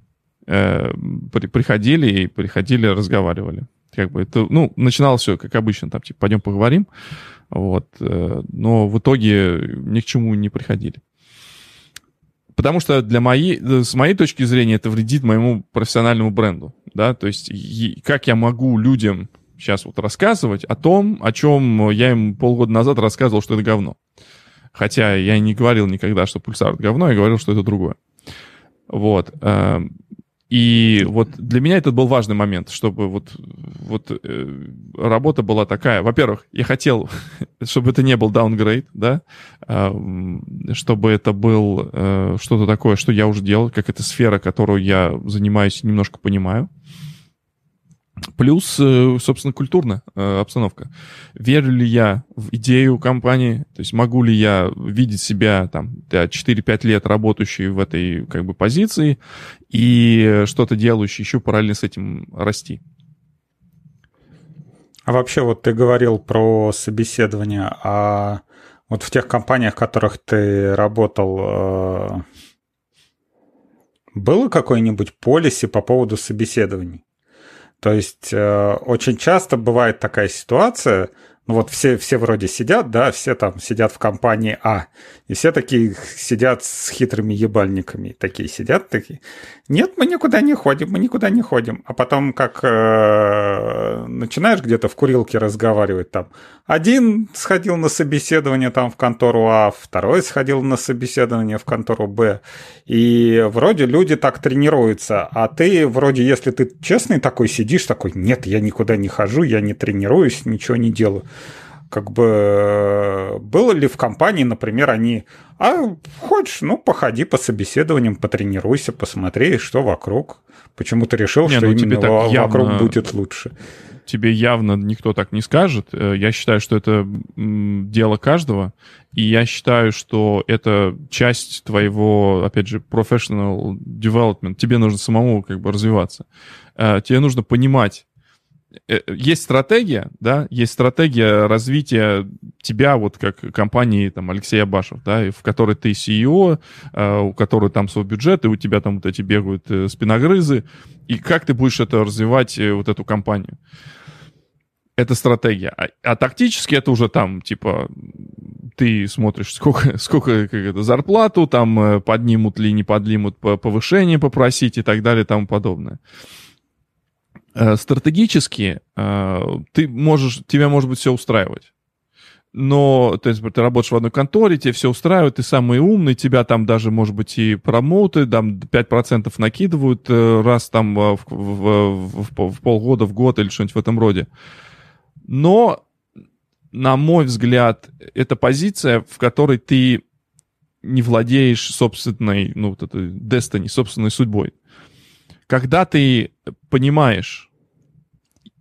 э, при, приходили и приходили, разговаривали. Как бы это, ну, начиналось все, как обычно, там, типа, пойдем поговорим. Вот. Э, но в итоге ни к чему не приходили. Потому что для моей, с моей точки зрения это вредит моему профессиональному бренду. Да? То есть как я могу людям сейчас вот рассказывать о том, о чем я им полгода назад рассказывал, что это говно. Хотя я не говорил никогда, что пульсар говно, я говорил, что это другое. Вот. Эм, и вот для меня это был важный момент, чтобы вот, вот э, работа была такая. Во-первых, я хотел, чтобы это не был downgrade, да, э, чтобы это был э, что-то такое, что я уже делал, как эта сфера, которую я занимаюсь, немножко понимаю. Плюс, э, собственно, культурная э, обстановка. Верю ли я в идею компании? То есть могу ли я видеть себя там 4-5 лет работающий в этой как бы позиции и что-то делающий еще параллельно с этим расти? А вообще вот ты говорил про собеседование, а вот в тех компаниях, в которых ты работал, э, было какое-нибудь полиси по поводу собеседований? То есть э, очень часто бывает такая ситуация, ну вот все, все вроде сидят, да, все там сидят в компании А, и все такие сидят с хитрыми ебальниками, такие сидят, такие, нет, мы никуда не ходим, мы никуда не ходим. А потом как э, начинаешь где-то в курилке разговаривать там, один сходил на собеседование там в контору А, второй сходил на собеседование в контору Б, и вроде люди так тренируются, а ты вроде, если ты честный такой сидишь, такой, нет, я никуда не хожу, я не тренируюсь, ничего не делаю как бы было ли в компании, например, они, а хочешь, ну, походи по собеседованиям, потренируйся, посмотри, что вокруг. Почему ты решил, не, что ну, именно тебе так вокруг будет лучше? Тебе явно никто так не скажет. Э, я считаю, что это дело каждого, и я считаю, что это часть твоего, опять же, professional development. Тебе нужно самому как бы развиваться. Э, тебе нужно понимать, есть стратегия, да, есть стратегия развития тебя вот как компании там Алексей Абашев, да, в которой ты CEO, э, у которой там свой бюджет, и у тебя там вот эти бегают э, спиногрызы, и как ты будешь это развивать, вот эту компанию. Это стратегия. А, а тактически это уже там, типа, ты смотришь, сколько, сколько как это, зарплату, там поднимут ли, не поднимут повышение попросить и так далее и тому подобное. Э, стратегически э, ты можешь, тебя может быть все устраивать. Но, то есть, ты работаешь в одной конторе, тебе все устраивает, ты самый умный, тебя там даже, может быть, и промоуты, там 5% накидывают э, раз там в, в, в, в полгода, в год или что-нибудь в этом роде. Но, на мой взгляд, это позиция, в которой ты не владеешь собственной, ну, вот этой destiny, собственной судьбой. Когда ты понимаешь,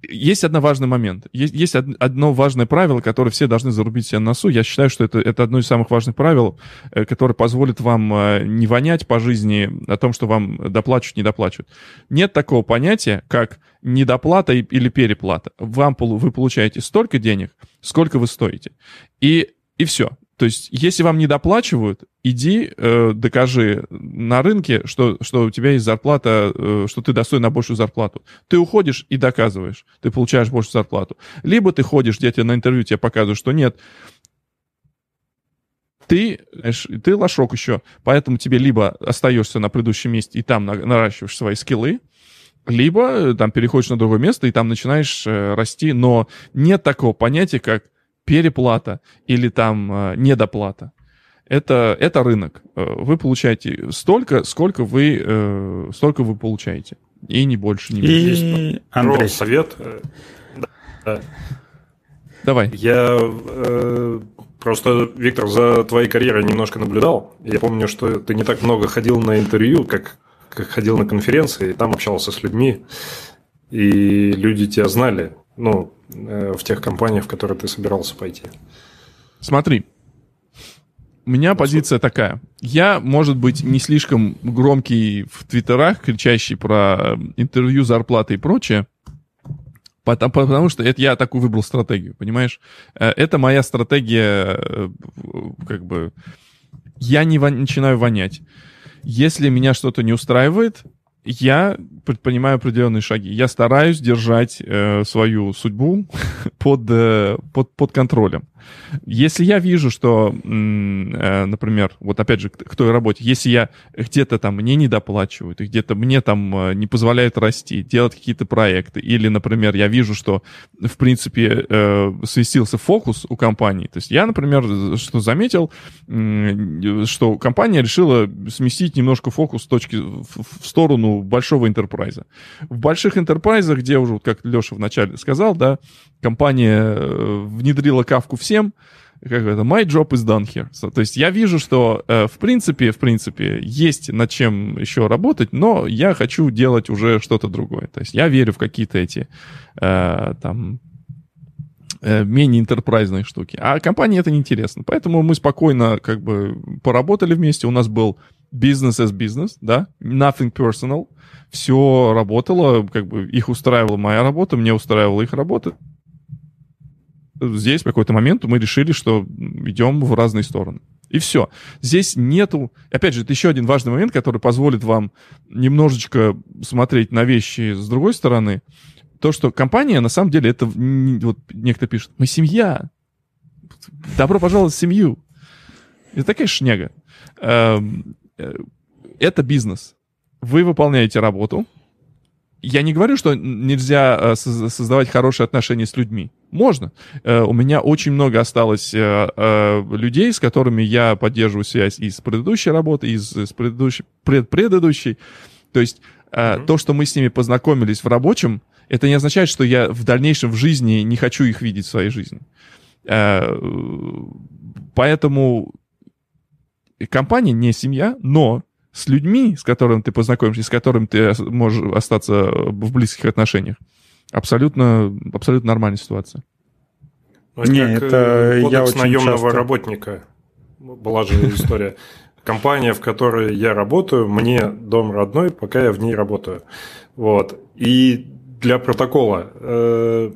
есть один важный момент. Есть, есть одно важное правило, которое все должны зарубить себе на носу. Я считаю, что это, это одно из самых важных правил, э, которое позволит вам э, не вонять по жизни о том, что вам доплачивают, не доплачивают. Нет такого понятия, как недоплата или переплата. Вам, вы получаете столько денег, сколько вы стоите. И, и все. То есть, если вам не доплачивают, иди, э, докажи на рынке, что, что у тебя есть зарплата, э, что ты достоин на большую зарплату. Ты уходишь и доказываешь, ты получаешь большую зарплату. Либо ты ходишь, где тебе на интервью тебе показывают, что нет, ты, знаешь, ты лошок еще, поэтому тебе либо остаешься на предыдущем месте и там наращиваешь свои скиллы, либо э, там переходишь на другое место и там начинаешь э, расти, но нет такого понятия, как переплата или там э, недоплата. Это, это рынок. Э, вы получаете столько, сколько вы, э, столько вы получаете. И не больше, не меньше. И Андрей. совет. Да. Давай. Я э, просто, Виктор, за твоей карьерой немножко наблюдал. Я помню, что ты не так много ходил на интервью, как, как ходил на конференции, и там общался с людьми. И люди тебя знали. Ну, Э, в тех компаниях, в которые ты собирался пойти? Смотри, у меня позиция такая. Я, может быть, не слишком громкий в твиттерах, кричащий про э, интервью, зарплаты и прочее, потому, потому что это я такую выбрал стратегию, понимаешь? Э, это моя стратегия, как бы, я не начинаю вонять. Если меня что-то не устраивает, я предпринимаю определенные шаги. Я стараюсь держать э, свою судьбу под, э, под, под контролем. Если я вижу, что, э, например, вот опять же, к той работе, если я где-то там мне не доплачивают, и где-то мне там э, не позволяют расти, делать какие-то проекты, или, например, я вижу, что, в принципе, э, свистился фокус у компании. То есть я, например, что заметил, что компания решила сместить немножко фокус с точки в сторону большого интерпрайза. В больших интерпрайзах, где уже, как Леша вначале сказал, да, компания внедрила кавку всем, всем, как это, my job is done here. So, то есть я вижу, что э, в принципе, в принципе, есть над чем еще работать, но я хочу делать уже что-то другое. То есть я верю в какие-то эти э, там э, менее интерпрайзные штуки. А компании это неинтересно. Поэтому мы спокойно как бы поработали вместе. У нас был business as business, да, nothing personal. Все работало, как бы их устраивала моя работа, мне устраивала их работа здесь в какой-то момент мы решили, что идем в разные стороны. И все. Здесь нету... Опять же, это еще один важный момент, который позволит вам немножечко смотреть на вещи с другой стороны. То, что компания, на самом деле, это... Вот некто пишет, мы семья. Добро пожаловать в семью. Это такая шняга. Эм, э, это бизнес. Вы выполняете работу, я не говорю, что нельзя э, создавать хорошие отношения с людьми. Можно. Э, у меня очень много осталось э, людей, с которыми я поддерживаю связь из предыдущей работы, из, из предыдущей, пред, предыдущей. То есть mm-hmm. то, что мы с ними познакомились в рабочем, это не означает, что я в дальнейшем в жизни не хочу их видеть в своей жизни. Поэтому компания не семья, но с людьми, с которыми ты познакомишься, с которыми ты можешь остаться в близких отношениях, абсолютно, абсолютно нормальная ситуация. Ну, это Не, как это э, я очень наемного часто... работника. Была же история. Компания, в которой я работаю, мне дом родной, пока я в ней работаю. Вот. И для протокола э,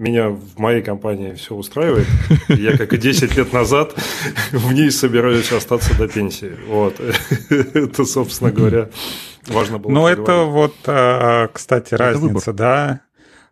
меня в моей компании все устраивает. Я, как и 10 лет назад, в ней собираюсь остаться до пенсии. Вот. Это, собственно говоря, важно было. Ну, это вот, а, кстати, разница, да.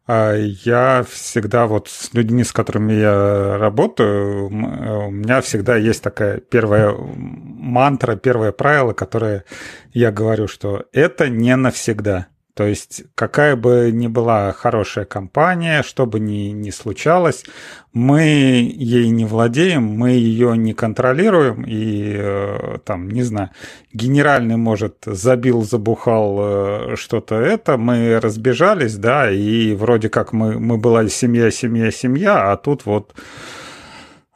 А, я всегда вот с людьми, с которыми я работаю, у меня всегда есть такая первая мантра, первое правило, которое я говорю, что это не навсегда. То есть какая бы ни была хорошая компания, что бы ни, ни случалось, мы ей не владеем, мы ее не контролируем, и э, там, не знаю, генеральный, может, забил, забухал э, что-то это, мы разбежались, да, и вроде как мы, мы была семья, семья, семья, а тут вот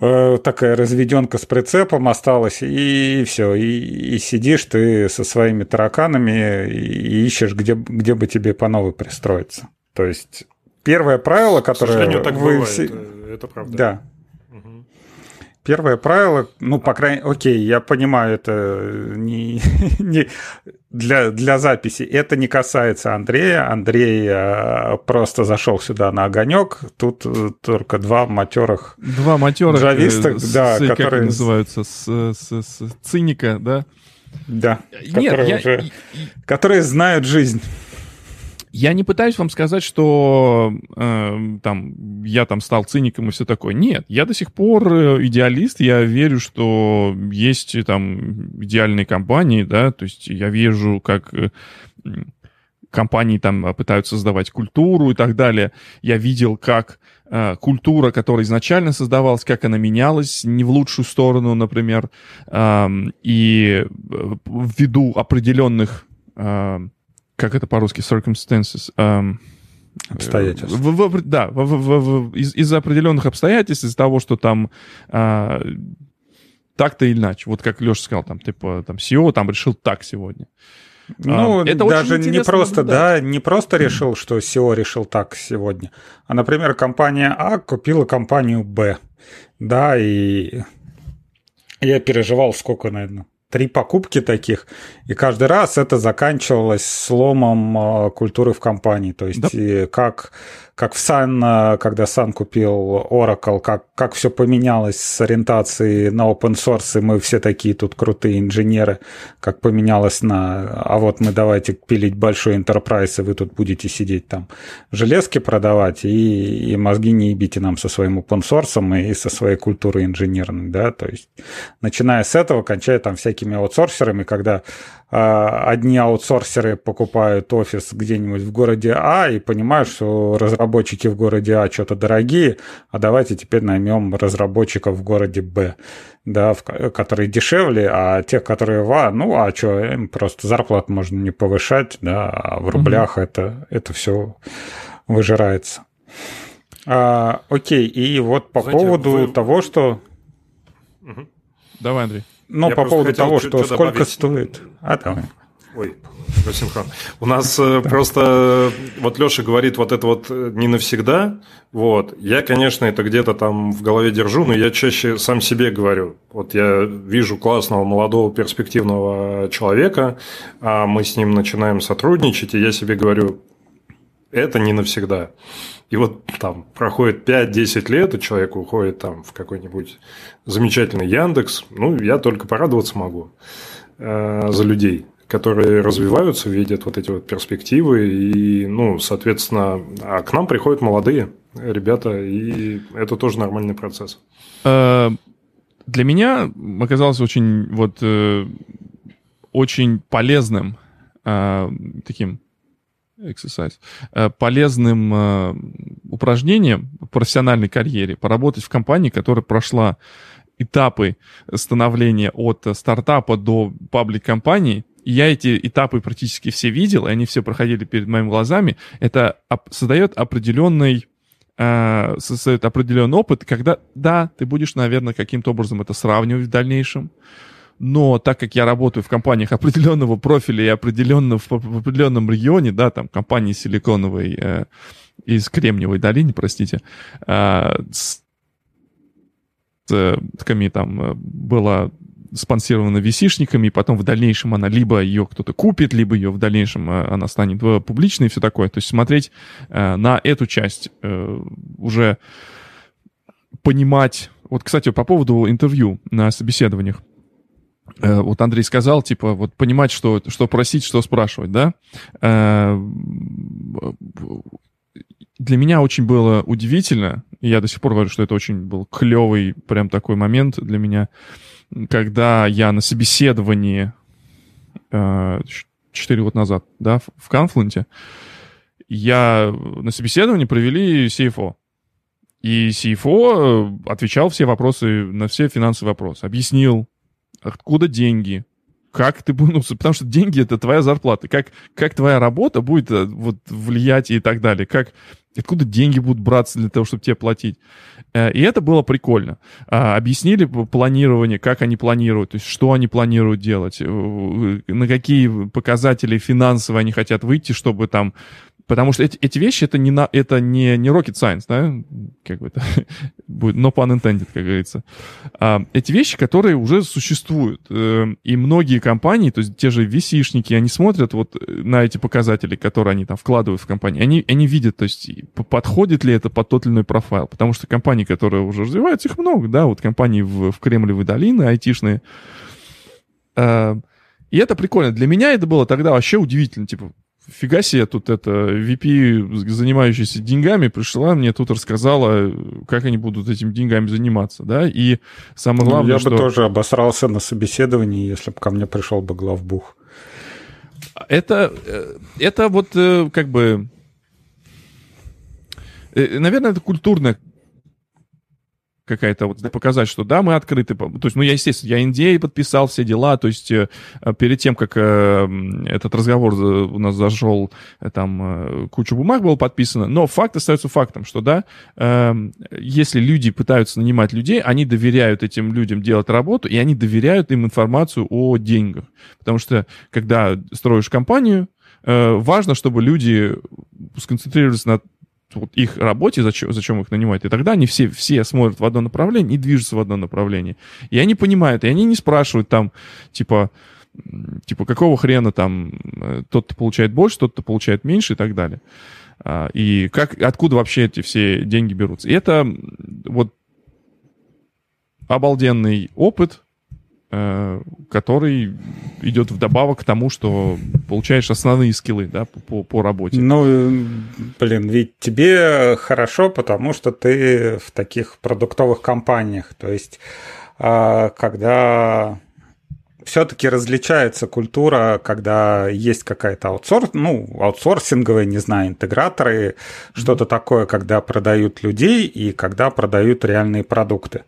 Э, такая разведенка с прицепом осталась, и, все. И, и сидишь ты со своими тараканами и ищешь, где, где бы тебе по новой пристроиться. То есть первое правило, которое... К так вы бывает, все... это правда. Да, Первое правило, ну, по крайней мере, окей, я понимаю, это не, не для, для записи. Это не касается Андрея. Андрей а, просто зашел сюда на огонек. Тут э, только два матерых Два матерых джависта, с, да, с, которые... Как называются? С, с, с циника, да? Да, Нет, которые, я... уже, которые знают жизнь. Я не пытаюсь вам сказать, что э, там я там стал циником и все такое. Нет, я до сих пор э, идеалист. Я верю, что есть там идеальные компании, да, то есть я вижу, как э, компании там пытаются создавать культуру и так далее. Я видел, как э, культура, которая изначально создавалась, как она менялась не в лучшую сторону, например, э, и ввиду определенных э, как это по-русски, circumstances, um, обстоятельств. В, в, да, в, в, в, из, из определенных обстоятельств, из-за того, что там а, так-то или иначе. Вот как Леша сказал, там, типа, там, CEO там решил так сегодня. Ну, а, это даже не просто, да, не просто решил, что SEO решил так сегодня, а, например, компания А купила компанию Б, да, и я переживал сколько, наверное, три покупки таких, и каждый раз это заканчивалось сломом а, культуры в компании. То есть да. как как в Sun, когда Sun купил Oracle, как, как все поменялось с ориентацией на open source, и мы все такие тут крутые инженеры, как поменялось на, а вот мы давайте пилить большой enterprise, и вы тут будете сидеть там железки продавать, и, и мозги не ебите нам со своим open source и со своей культурой инженерной, да, то есть начиная с этого, кончая там всякими аутсорсерами, когда а, одни аутсорсеры покупают офис где-нибудь в городе А и понимают, что разработчики в городе А что-то дорогие, а давайте теперь наймем разработчиков в городе Б, да, в, которые дешевле, а тех, которые в А, ну а что, им просто зарплату можно не повышать, да, а в рублях mm-hmm. это, это все выжирается. А, окей, и вот по Знаете, поводу вы... того, что... Угу. Давай, Андрей. Но Я по поводу того, что, что сколько добавить. стоит. А, давай. Ой, синхрон. У нас э, просто, вот Леша говорит, вот это вот э, не навсегда. Вот. Я, конечно, это где-то там в голове держу, но я чаще сам себе говорю. Вот я вижу классного, молодого, перспективного человека, а мы с ним начинаем сотрудничать, и я себе говорю, это не навсегда. И вот там проходит 5-10 лет, и человек уходит там в какой-нибудь замечательный Яндекс. Ну, я только порадоваться могу э, за людей, которые развиваются, видят вот эти вот перспективы. И, ну, соответственно, а к нам приходят молодые ребята, и это тоже нормальный процесс. Э, для меня оказалось очень вот э, очень полезным э, таким exercise, э, полезным э, упражнением в профессиональной карьере поработать в компании, которая прошла этапы становления от стартапа до паблик-компании, и я эти этапы практически все видел, и они все проходили перед моими глазами, это создает определенный э, создает определенный опыт, когда, да, ты будешь, наверное, каким-то образом это сравнивать в дальнейшем, но так как я работаю в компаниях определенного профиля и определенного, в, в определенном регионе, да, там компании силиконовой э, из Кремниевой долины, простите, э, с, с такими там э, была спонсирована висишниками, и потом в дальнейшем она либо ее кто-то купит, либо ее в дальнейшем э, она станет публичной и все такое. То есть смотреть э, на эту часть э, уже понимать. Вот, кстати, по поводу интервью на собеседованиях. Э, вот Андрей сказал, типа, вот понимать, что, что просить, что спрашивать, да? Э, для меня очень было удивительно, и я до сих пор говорю, что это очень был клевый прям такой момент для меня, когда я на собеседовании, э, 4 года назад, да, в Confluent, я на собеседовании провели CFO. И CFO э, отвечал все вопросы, на все финансовые вопросы. Объяснил, откуда деньги, как ты будешь, ну, потому что деньги это твоя зарплата, как, как твоя работа будет э, вот, влиять и так далее, как, откуда деньги будут браться для того, чтобы тебе платить. Э, и это было прикольно. А, объяснили планирование, как они планируют, то есть что они планируют делать, на какие показатели финансовые они хотят выйти, чтобы там Потому что эти, эти вещи это не, на, это не, не rocket science, да, как бы это будет, no pun intended, как говорится. А, эти вещи, которые уже существуют. Э, и многие компании, то есть те же VC-шники, они смотрят вот на эти показатели, которые они там вкладывают в компании, они, они видят, то есть подходит ли это под тот или иной профайл. Потому что компании, которые уже развиваются, их много, да, вот компании в, в Кремлевой долине, айтишные. А, и это прикольно. Для меня это было тогда вообще удивительно. Типа, фига себе, тут это VP, занимающаяся деньгами, пришла мне тут рассказала, как они будут этими деньгами заниматься, да, и самое главное, ну, я что... бы тоже обосрался на собеседовании, если бы ко мне пришел бы главбух. Это, э, это вот э, как бы... Э, наверное, это культурная какая-то вот показать, что да, мы открыты. То есть, ну, я, естественно, я NDA подписал все дела, то есть э, перед тем, как э, этот разговор у нас зашел, э, там куча бумаг было подписано, но факт остается фактом, что да, если люди пытаются нанимать людей, они доверяют этим людям делать работу, и они доверяют им информацию о деньгах. Потому что, когда строишь компанию, важно, чтобы люди сконцентрировались на вот их работе, зачем, зачем их нанимать. И тогда они все, все смотрят в одно направление и движутся в одно направление. И они понимают, и они не спрашивают там, типа, типа, какого хрена там э, тот-то получает больше, тот-то получает меньше и так далее. А, и как, откуда вообще эти все деньги берутся. И это вот обалденный опыт, который идет вдобавок к тому, что получаешь основные скиллы да, по, по работе. Ну, блин, ведь тебе хорошо, потому что ты в таких продуктовых компаниях. То есть, а, когда все-таки различается культура, когда есть какая-то аутсорс, ну, аутсорсинговая, не знаю, интеграторы, что-то такое, когда продают людей и когда продают реальные продукты.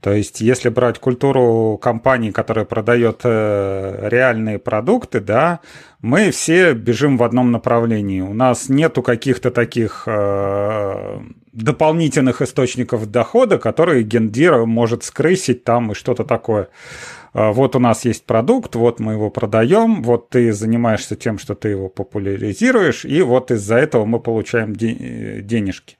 То есть, если брать культуру компании, которая продает э, реальные продукты, да, мы все бежим в одном направлении. У нас нету каких-то таких э, дополнительных источников дохода, которые гендир может скрысить там и что-то такое. Э, вот у нас есть продукт, вот мы его продаем, вот ты занимаешься тем, что ты его популяризируешь, и вот из-за этого мы получаем де- денежки.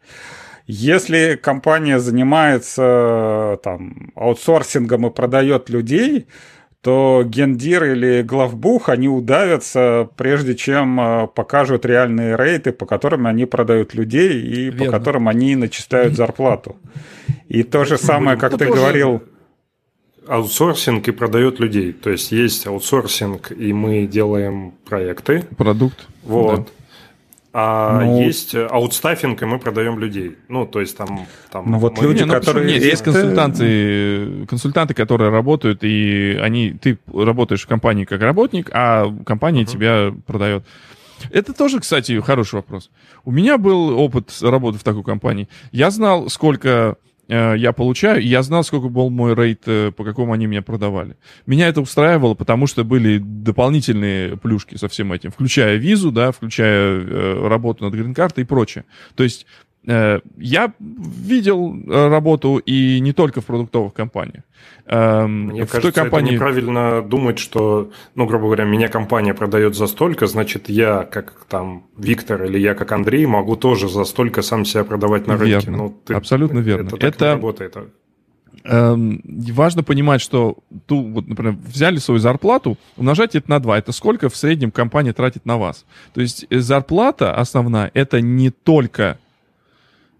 Если компания занимается там, аутсорсингом и продает людей, то гендир или главбух, они удавятся, прежде чем э, покажут реальные рейты, по которым они продают людей и Верно. по которым они начисляют зарплату. И то же самое, как ты говорил... Аутсорсинг и продает людей. То есть есть аутсорсинг, и мы делаем проекты. Продукт. Вот. Да. А ну, есть аутстаффинг, и мы продаем людей. Ну, то есть там... там ну, вот мы... люди, не, ну, которые... Нет, есть консультанты, консультанты, которые работают, и они, ты работаешь в компании как работник, а компания uh-huh. тебя продает. Это тоже, кстати, хороший вопрос. У меня был опыт работы в такой компании. Я знал, сколько Э, я получаю, и я знал, сколько был мой рейд, э, по какому они меня продавали. Меня это устраивало, потому что были дополнительные плюшки со всем этим, включая визу, да, включая э, работу над грин-картой и прочее. То есть Э, я видел э, работу и не только в продуктовых компаниях. Эм, Мне в кажется, той компании... это неправильно думать, что, ну, грубо говоря, меня компания продает за столько, значит, я, как там Виктор или я, как Андрей, могу тоже за столько сам себя продавать на рынке. Верно. Ну, ты... Абсолютно верно. Это, так это... не работает. Эм, важно понимать, что ту, вот, например, взяли свою зарплату, умножать это на 2. Это сколько в среднем компания тратит на вас. То есть э, зарплата основная, это не только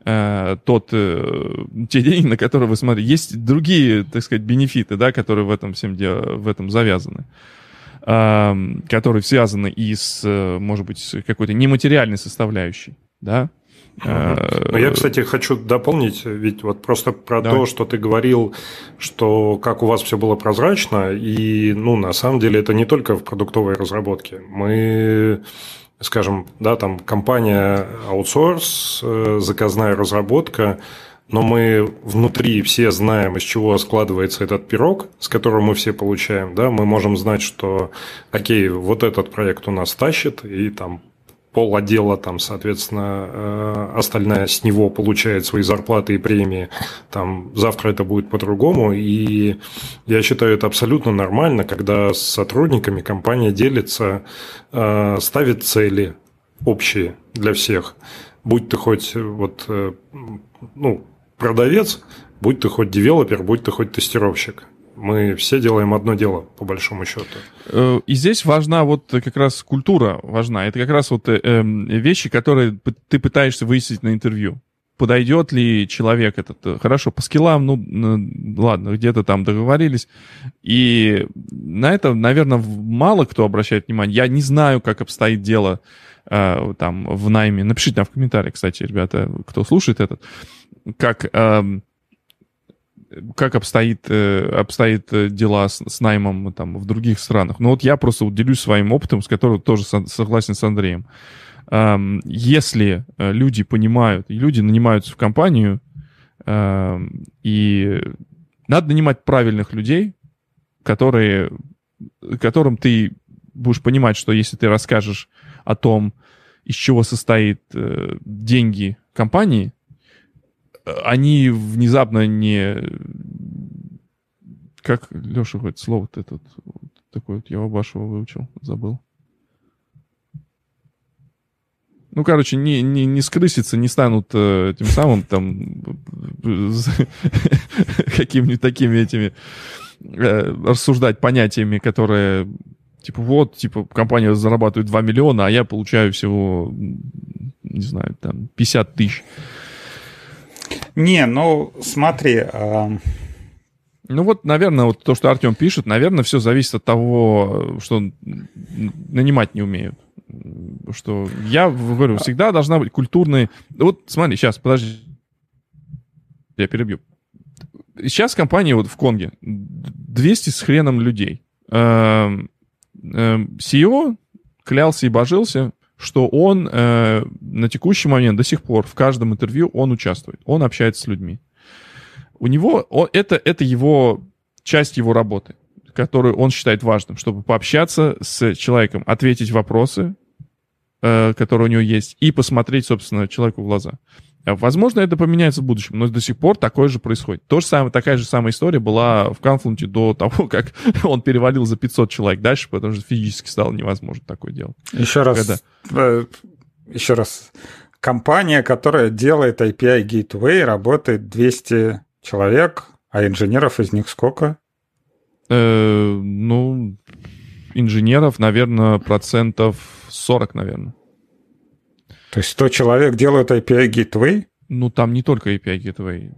э, тот, э, те деньги, на которые вы смотрите. Есть другие, так сказать, бенефиты, да, которые в этом всем деле, в этом завязаны, э, которые связаны и с, может быть, какой-то нематериальной составляющей, да. Но я, кстати, хочу дополнить, ведь вот просто про Давай. то, что ты говорил, что как у вас все было прозрачно, и, ну, на самом деле это не только в продуктовой разработке. Мы скажем, да, там компания аутсорс, э, заказная разработка, но мы внутри все знаем, из чего складывается этот пирог, с которого мы все получаем, да, мы можем знать, что, окей, вот этот проект у нас тащит, и там пол отдела, там, соответственно, э, остальная с него получает свои зарплаты и премии, там, завтра это будет по-другому, и я считаю, это абсолютно нормально, когда с сотрудниками компания делится, э, ставит цели общие для всех, будь ты хоть вот, э, ну, продавец, будь ты хоть девелопер, будь ты хоть тестировщик. Мы все делаем одно дело, по большому счету. Э, и здесь важна вот как раз культура важна. Это как раз вот э, эм, вещи, которые ты пытаешься выяснить на интервью. Подойдет ли человек этот? Э, хорошо, по скиллам, ну, ладно, где-то там договорились. И на это, наверное, мало кто обращает внимание. Я не знаю, как обстоит дело там в найме. Напишите нам в комментариях, кстати, ребята, кто слушает этот, как эм, как обстоит, э, обстоит э, дела с, с наймом там, в других странах. Но вот я просто вот своим опытом, с которым тоже со, согласен с Андреем. Эм, если э, люди понимают, и люди нанимаются в компанию, эм, и надо нанимать правильных людей, которые, которым ты будешь понимать, что если ты расскажешь о том, из чего состоит э, деньги компании, они внезапно не... Как, Леша, хоть слово-то этот, такое вот я Башева выучил, забыл. Ну, короче, не, не, не скрыситься, не станут э, тем самым там какими-нибудь такими этими э, рассуждать понятиями, которые типа вот, типа компания зарабатывает 2 миллиона, а я получаю всего, не знаю, там 50 тысяч. Не, ну смотри. А... Ну вот, наверное, вот то, что Артем пишет, наверное, все зависит от того, что нанимать не умеют. Что я говорю, всегда должна быть культурная... Вот смотри, сейчас, подожди. Я перебью. Сейчас компания вот в Конге 200 с хреном людей. CEO эм, эм, клялся и божился, что он э, на текущий момент до сих пор в каждом интервью он участвует, он общается с людьми. У него он, это, это его часть его работы, которую он считает важным, чтобы пообщаться с человеком, ответить вопросы, э, которые у него есть, и посмотреть, собственно, человеку в глаза. А, возможно, это поменяется в будущем, но до сих пор такое же происходит. То же самое, такая же самая история была в Confluent до того, как он перевалил за 500 человек дальше, потому что физически стало невозможно такое делать. Еще раз, Когда... Э, еще раз. Компания, которая делает API Gateway, работает 200 человек, а инженеров из них сколько? Э, ну, инженеров, наверное, процентов 40, наверное. То есть 100 человек делают API Gateway? Ну, там не только API Gateway.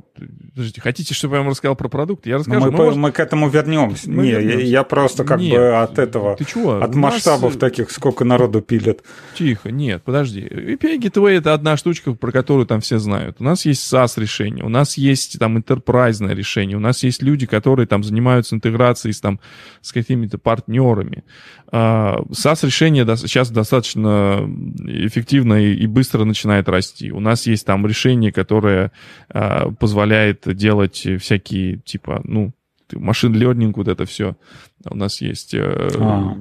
Подождите, хотите, чтобы я вам рассказал про продукт? Я расскажу. мы, мы, может... мы к этому вернемся. Мы не, вернемся. Я, я просто как нет, бы от этого, ты чего? от масштабов нас... таких, сколько народу пилят. Тихо, нет, подожди. API Gateway — это одна штучка, про которую там все знают. У нас есть SaaS-решение, у нас есть там enterprise решение, у нас есть люди, которые там занимаются интеграцией с, там, с какими-то партнерами. Uh, SaaS-решение сейчас достаточно эффективно и, быстро начинает расти. У нас есть там решение, которое uh, позволяет делать всякие, типа, ну, машин learning, вот это все. У нас есть... Э, а.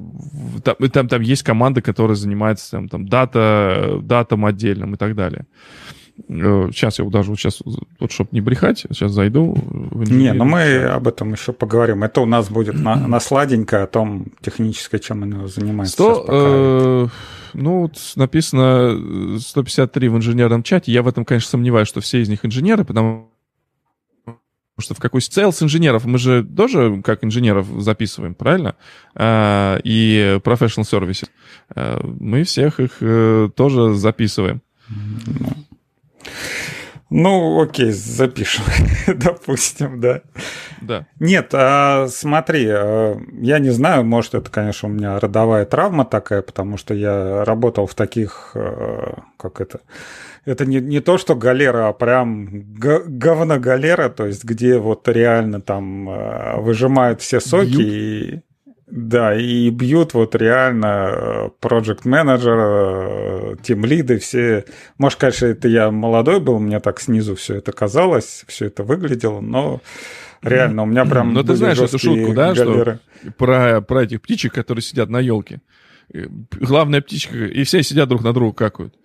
Там, там, там есть команда, которая занимается там, там дата, датом отдельным и так далее. Сейчас э, я даже вот сейчас, вот чтобы не брехать, сейчас зайду. Не, но ну мы об этом еще поговорим. Это у нас будет на, на сладенько о том технической, чем мы занимаемся. 100, э, ну, вот написано 153 в инженерном чате. Я в этом, конечно, сомневаюсь, что все из них инженеры, потому что в какой sales инженеров мы же тоже как инженеров записываем, правильно? А, и professional services. А, мы всех их э, тоже записываем. Ну, окей, запишем, допустим, да. Да. Нет, а, смотри, а, я не знаю, может, это, конечно, у меня родовая травма такая, потому что я работал в таких, а, как это, это не, не то, что галера, а прям говно-галера, то есть где вот реально там а, выжимают все соки Бьют? и да, и бьют вот реально проект менеджер тим лиды, все. Может, конечно, это я молодой был, мне так снизу все это казалось, все это выглядело, но реально у меня прям. Но ты знаешь эту шутку, да, галеры. что про, про этих птичек, которые сидят на елке. Э, главная птичка, и все сидят друг на друга какают.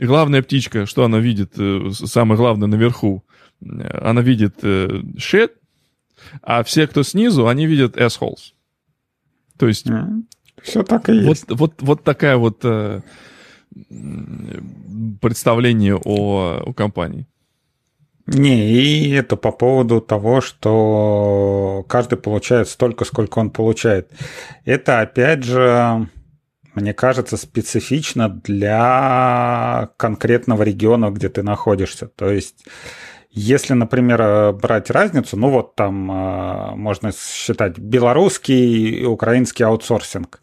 И главная птичка, что она видит, э, самое главное наверху, э, она видит shit, а все, кто снизу, они видят assholes. То есть... Mm. Все так и есть. Вот, вот, вот такая вот э, представление о, о компании. Не, и это по поводу того, что каждый получает столько, сколько он получает. Это, опять же, мне кажется, специфично для конкретного региона, где ты находишься. То есть если, например, э, брать разницу, ну вот там э, можно считать белорусский и украинский аутсорсинг.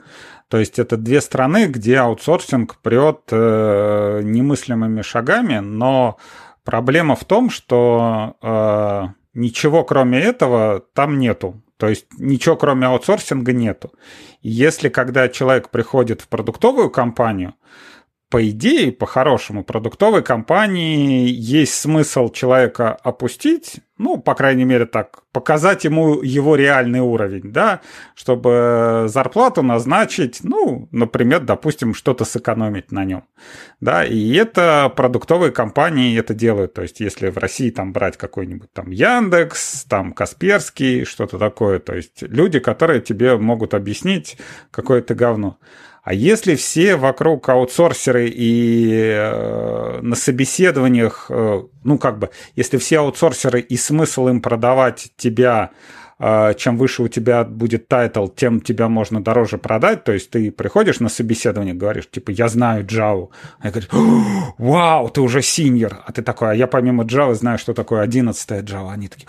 То есть это две страны, где аутсорсинг прет э, немыслимыми шагами, но проблема в том, что ничего кроме этого там нету. То есть ничего кроме аутсорсинга нету. Если когда человек приходит в продуктовую компанию, по идее, по-хорошему, продуктовой компании есть смысл человека опустить, ну, по крайней мере, так, показать ему его реальный уровень, да, чтобы зарплату назначить, ну, например, допустим, что-то сэкономить на нем, да, и это продуктовые компании это делают, то есть если в России там брать какой-нибудь там Яндекс, там Касперский, что-то такое, то есть люди, которые тебе могут объяснить какое-то говно. А если все вокруг аутсорсеры и э, на собеседованиях, э, ну как бы, если все аутсорсеры и смысл им продавать тебя чем выше у тебя будет title, тем тебя можно дороже продать. То есть ты приходишь на собеседование, говоришь, типа, я знаю Java. А я говорю, вау, ты уже senior. А ты такой, а я помимо Java знаю, что такое 11 Java. Они такие,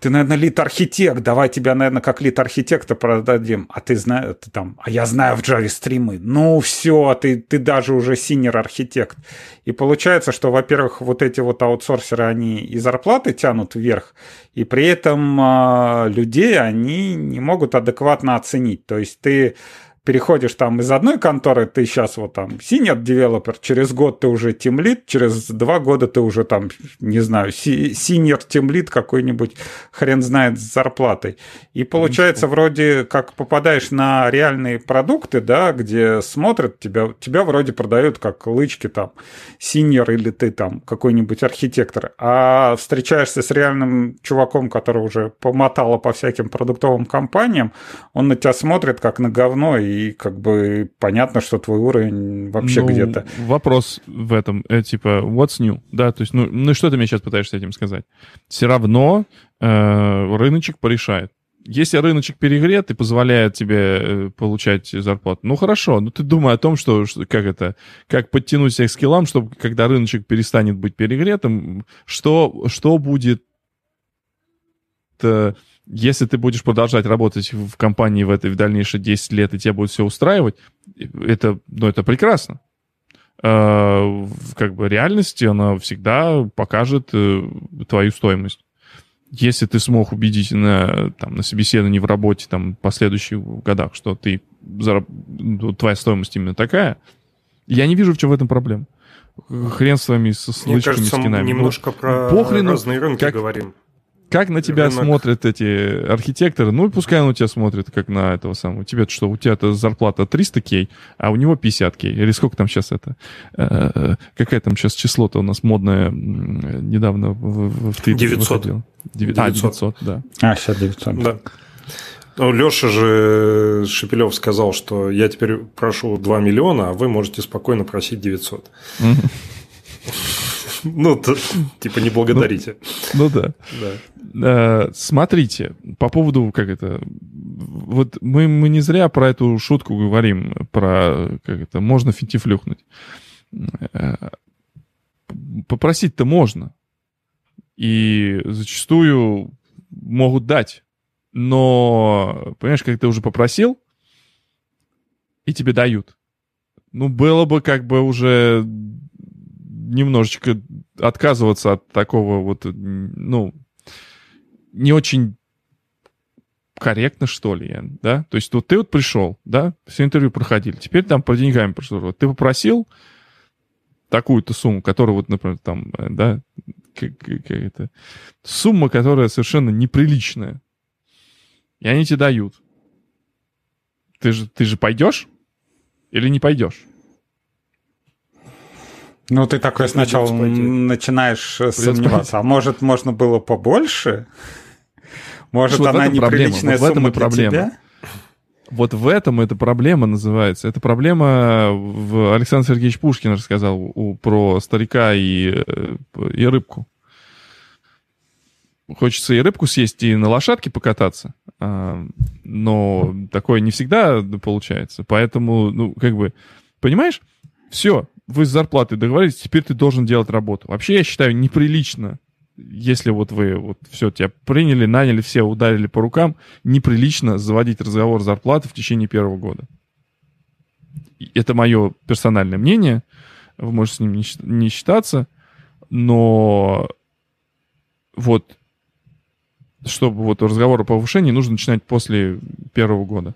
ты, наверное, лид-архитект, давай тебя, наверное, как лид-архитекта продадим. А ты знаешь, ты там, а я знаю в Java стримы. Ну, все, ты, ты даже уже синьор-архитект. И получается, что, во-первых, вот эти вот аутсорсеры, они и зарплаты тянут вверх, и при этом э, людей они не могут адекватно оценить. То есть ты переходишь там из одной конторы, ты сейчас вот там senior девелопер, через год ты уже тимлит, через два года ты уже там, не знаю, senior тимлит какой-нибудь, хрен знает, с зарплатой. И получается, вроде как попадаешь на реальные продукты, да, где смотрят тебя, тебя вроде продают как лычки там, senior или ты там какой-нибудь архитектор, а встречаешься с реальным чуваком, который уже помотало по всяким продуктовым компаниям, он на тебя смотрит как на говно и и как бы понятно, что твой уровень вообще ну, где-то. Вопрос в этом, э, типа, what's new? Да, то есть, ну, ну что ты мне сейчас пытаешься этим сказать? Все равно э, рыночек порешает. Если рыночек перегрет и позволяет тебе э, получать зарплату, ну хорошо, но ты думай о том, что, что как это, как подтянуть всех скиллам, чтобы когда рыночек перестанет быть перегретым, что, что будет э, если ты будешь продолжать работать в компании в этой в дальнейшие 10 лет, и тебя будет все устраивать, это, ну, это прекрасно. Э, как бы реальности она всегда покажет э, твою стоимость. Если ты смог убедить на, там, на собеседовании в работе там, последующих годах, что ты, ну, твоя стоимость именно такая, я не вижу, в чем в этом проблема. Хрен с вами, Мне кажется, скинами. Ну, немножко ну, про похрену, разные рынки как, говорим. Как на тебя Рынок. смотрят эти архитекторы? Ну, пускай он у тебя смотрит, как на этого самого. У тебя что, у тебя-то зарплата 300 кей, а у него 50 кей. Или сколько там сейчас это? Э, какая там сейчас число-то у нас модное недавно в, в, в 900. Выходило? 900. А, 900, да. А, сейчас 900. Да. Ну, Леша же Шепелев сказал, что я теперь прошу 2 миллиона, а вы можете спокойно просить 900. Ну, типа не благодарите. Ну, ну да. да. Э, смотрите, по поводу, как это, вот мы, мы не зря про эту шутку говорим, про, как это, можно финтифлюхнуть. Э, попросить-то можно. И зачастую могут дать. Но, понимаешь, как ты уже попросил, и тебе дают. Ну, было бы как бы уже немножечко отказываться от такого вот, ну, не очень корректно, что ли, да? То есть вот ты вот пришел, да, все интервью проходили, теперь там по деньгам прошло. Вот ты попросил такую-то сумму, которая вот, например, там, э, да, какая-то сумма, которая совершенно неприличная, и они тебе дают. Ты же, ты же пойдешь или не пойдешь? Ну, ты такой сначала начинаешь сомневаться. А может, можно было побольше? Может, вот она неприличная вот в этом и проблема. Тебя? Вот в этом эта проблема называется. Это проблема, в Александр Сергеевич Пушкин рассказал у, про старика и, э, и рыбку. Хочется и рыбку съесть, и на лошадке покататься. А, но такое не всегда получается. Поэтому, ну, как бы, понимаешь, все, вы с зарплатой договорились, теперь ты должен делать работу. Вообще, я считаю, неприлично, если вот вы, вот все, тебя приняли, наняли, все ударили по рукам, неприлично заводить разговор зарплаты в течение первого года. Это мое персональное мнение, вы можете с ним не считаться, но вот чтобы вот разговор о повышении нужно начинать после первого года.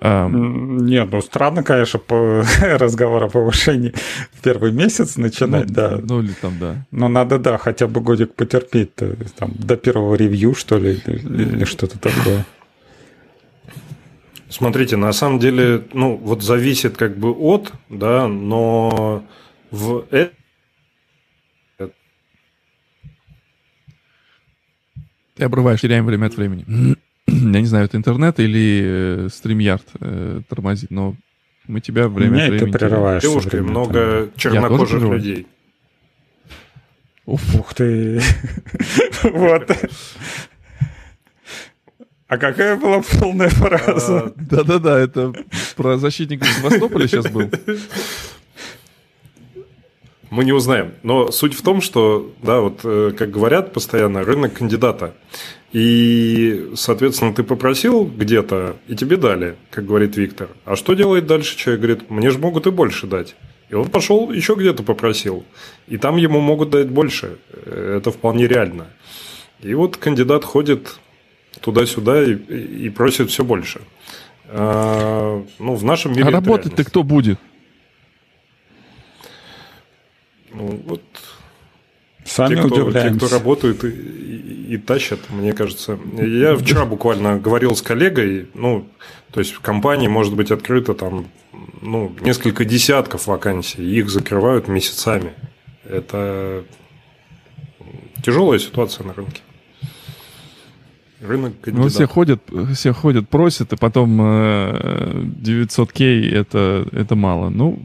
Um, Нет, ну странно, конечно, по разговор о повышении в первый месяц начинать, ну, да. Ну или там, да. Но надо, да, хотя бы годик потерпеть, там, до первого ревью, что ли, или, или что-то такое. Смотрите, на самом деле, ну, вот зависит как бы от, да, но в Ты обрываешь, теряем время от времени. Я не знаю, это интернет или э, стримярд э, тормозит, но мы тебя время Меня от времени... ты прерываешь. Девушки, много чернокожих людей. Уф. Ух ты. вот. А какая была полная фраза? А, да-да-да, это про защитника Севастополя сейчас был мы не узнаем. Но суть в том, что, да, вот э, как говорят постоянно, рынок кандидата. И, соответственно, ты попросил где-то, и тебе дали, как говорит Виктор. А что делает дальше человек? Говорит, мне же могут и больше дать. И он пошел еще где-то попросил. И там ему могут дать больше. Это вполне реально. И вот кандидат ходит туда-сюда и, и просит все больше. А, ну, в нашем мире. А работать-то кто будет? Ну, вот Сами те, кто, те, кто работают и, и, и тащат, мне кажется. Я вчера буквально говорил с коллегой, ну, то есть в компании может быть открыто там ну, несколько десятков вакансий, их закрывают месяцами. Это тяжелая ситуация на рынке. Рынок кандидатов. Ну, все ходят, все ходят, просят, и потом 900к это, это мало. Ну,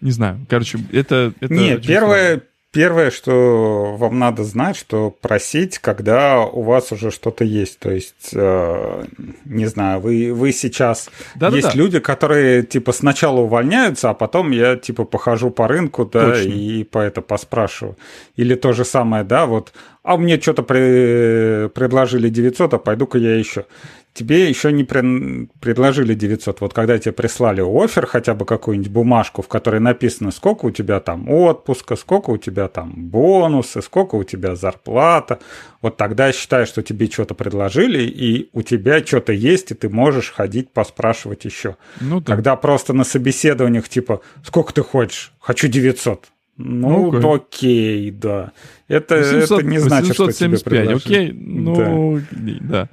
не знаю. Короче, это... это Нет, первое, Первое, что вам надо знать, что просить, когда у вас уже что-то есть. То есть, э, не знаю, вы, вы сейчас... Да, есть да, люди, которые, типа, сначала увольняются, а потом я, типа, похожу по рынку, да, Точно. и по это поспрашиваю. Или то же самое, да, вот, а мне что-то при... предложили 900, а пойду-ка я еще тебе еще не предложили 900. Вот когда тебе прислали офер, хотя бы какую-нибудь бумажку, в которой написано, сколько у тебя там отпуска, сколько у тебя там бонусы, сколько у тебя зарплата, вот тогда я считаю, что тебе что-то предложили, и у тебя что-то есть, и ты можешь ходить поспрашивать еще. Ну, да. Когда просто на собеседованиях типа, сколько ты хочешь? Хочу 900. Ну, okay. окей, да. Это, 800, это не значит, 875, что тебе предложили. окей, ну, да. да.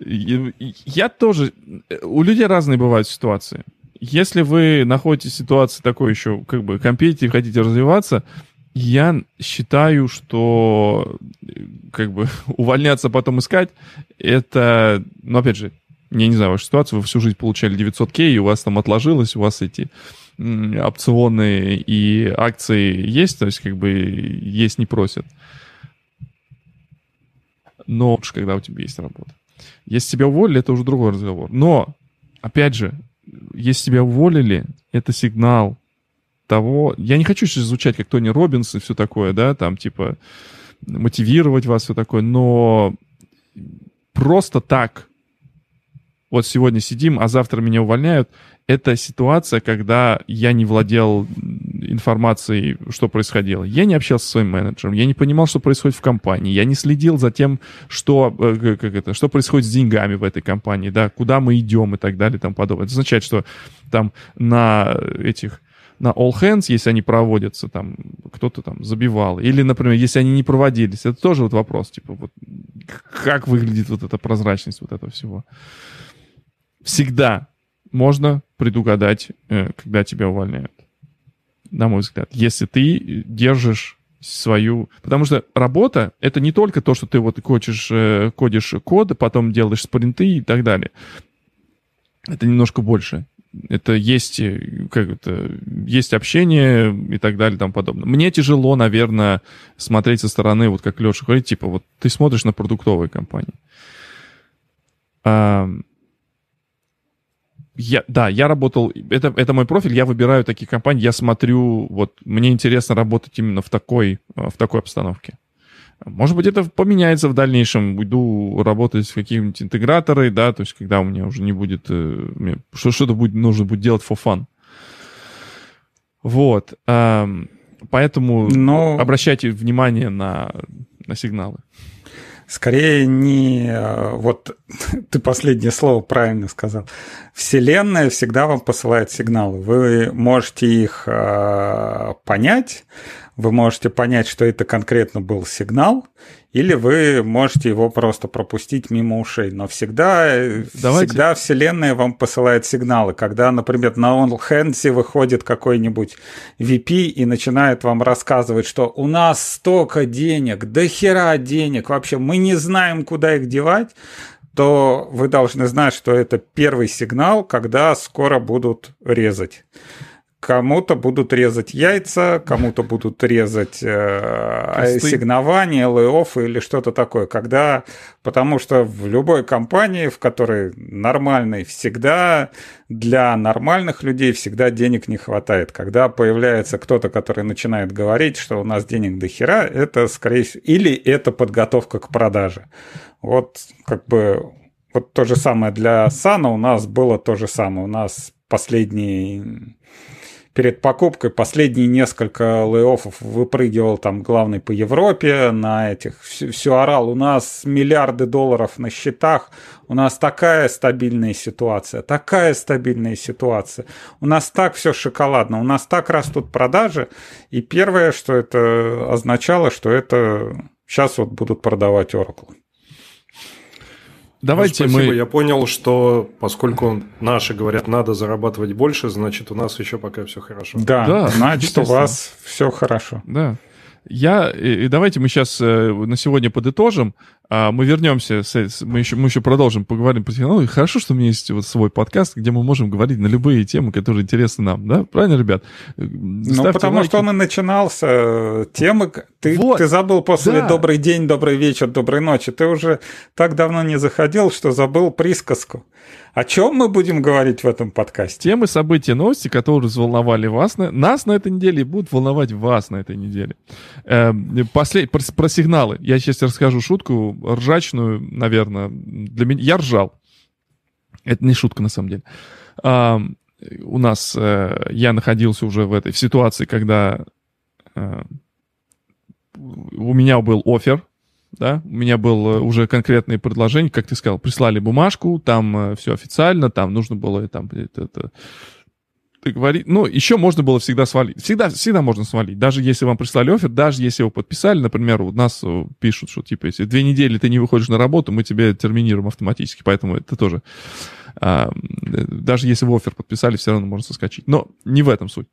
Я тоже... У людей разные бывают ситуации. Если вы находитесь в ситуации такой еще, как бы, компетите, хотите развиваться, я считаю, что как бы увольняться, потом искать, это, ну, опять же, я не знаю вашу ситуацию, вы всю жизнь получали 900к, и у вас там отложилось, у вас эти опционы и акции есть, то есть как бы есть не просят. Но лучше, когда у тебя есть работа. Если тебя уволили, это уже другой разговор. Но, опять же, если тебя уволили, это сигнал. того... Я не хочу сейчас звучать как Тони Робинс и все такое, да, там, типа, мотивировать вас, все такое, но просто так вот сегодня сидим, а завтра меня увольняют, это ситуация, когда я не владел информацией, что происходило. Я не общался со своим менеджером, я не понимал, что происходит в компании, я не следил за тем, что, э, как это, что происходит с деньгами в этой компании, да, куда мы идем и так далее и тому подобное. Это означает, что там на этих на all hands, если они проводятся, там кто-то там забивал. Или, например, если они не проводились. Это тоже вот вопрос, типа, вот как выглядит вот эта прозрачность вот этого всего. Всегда можно предугадать, э, когда тебя увольняют. На мой взгляд. Если ты держишь свою... Потому что работа — это не только то, что ты вот кодишь, э, кодишь код, потом делаешь спринты и так далее. Это немножко больше. Это есть, э, как это, есть общение и так далее и тому подобное. Мне тяжело, наверное, смотреть со стороны, вот как Леша говорит, типа, вот ты смотришь на продуктовые компании. Я, да, я работал, это, это мой профиль, я выбираю такие компании, я смотрю, вот мне интересно работать именно в такой, в такой обстановке. Может быть, это поменяется в дальнейшем. Уйду работать в какие-нибудь интеграторы, да, то есть когда у меня уже не будет... Э, что-то будет, нужно будет делать for fun. Вот. Поэтому Но... обращайте внимание на, на сигналы. Скорее не... Э, вот ты последнее слово правильно сказал. Вселенная всегда вам посылает сигналы. Вы можете их э, понять, вы можете понять, что это конкретно был сигнал, или вы можете его просто пропустить мимо ушей. Но всегда, Давайте. всегда Вселенная вам посылает сигналы. Когда, например, на OnHands выходит какой-нибудь VP и начинает вам рассказывать, что у нас столько денег, до хера денег, вообще мы не знаем, куда их девать, то вы должны знать, что это первый сигнал, когда скоро будут резать. Кому-то будут резать яйца, кому-то будут резать э, ассигнования, лей или что-то такое. Когда, потому что в любой компании, в которой нормальной, всегда для нормальных людей всегда денег не хватает. Когда появляется кто-то, который начинает говорить, что у нас денег до хера, это скорее всего, или это подготовка к продаже. Вот как бы вот то же самое для Сана у нас было то же самое. У нас последний перед покупкой последние несколько лей-оффов выпрыгивал там главный по Европе на этих, все, все орал, у нас миллиарды долларов на счетах, у нас такая стабильная ситуация, такая стабильная ситуация, у нас так все шоколадно, у нас так растут продажи, и первое, что это означало, что это сейчас вот будут продавать Oracle. Давайте ну, спасибо. мы... Я понял, что поскольку наши говорят, надо зарабатывать больше, значит, у нас еще пока все хорошо. Да, да значит, у вас все хорошо. Да. Я, и давайте мы сейчас э, на сегодня подытожим. А мы вернемся, мы, еще, мы еще продолжим поговорим про технологии. Хорошо, что у меня есть вот свой подкаст, где мы можем говорить на любые темы, которые интересны нам, да? Правильно, ребят? Ну, потому лайки. что он и начинался. Темы... Ты, вот, ты забыл после да. «Добрый день, добрый вечер, доброй ночи». Ты уже так давно не заходил, что забыл присказку. О чем мы будем говорить в этом подкасте? Темы, события, новости, которые взволновали вас, на, нас на этой неделе и будут волновать вас на этой неделе. Э, послед, про, про сигналы. Я сейчас расскажу шутку ржачную, наверное. Для меня я ржал. Это не шутка на самом деле. А, у нас э, я находился уже в этой в ситуации, когда э, у меня был офер да, у меня было уже конкретное предложение, как ты сказал, прислали бумажку, там э, все официально, там нужно было там это, это говорить, ну, еще можно было всегда свалить, всегда, всегда можно свалить, даже если вам прислали офер, даже если его подписали, например, у нас э, пишут, что типа, если две недели ты не выходишь на работу, мы тебе терминируем автоматически, поэтому это тоже, даже если вы офер подписали, все равно можно соскочить, но не в этом суть.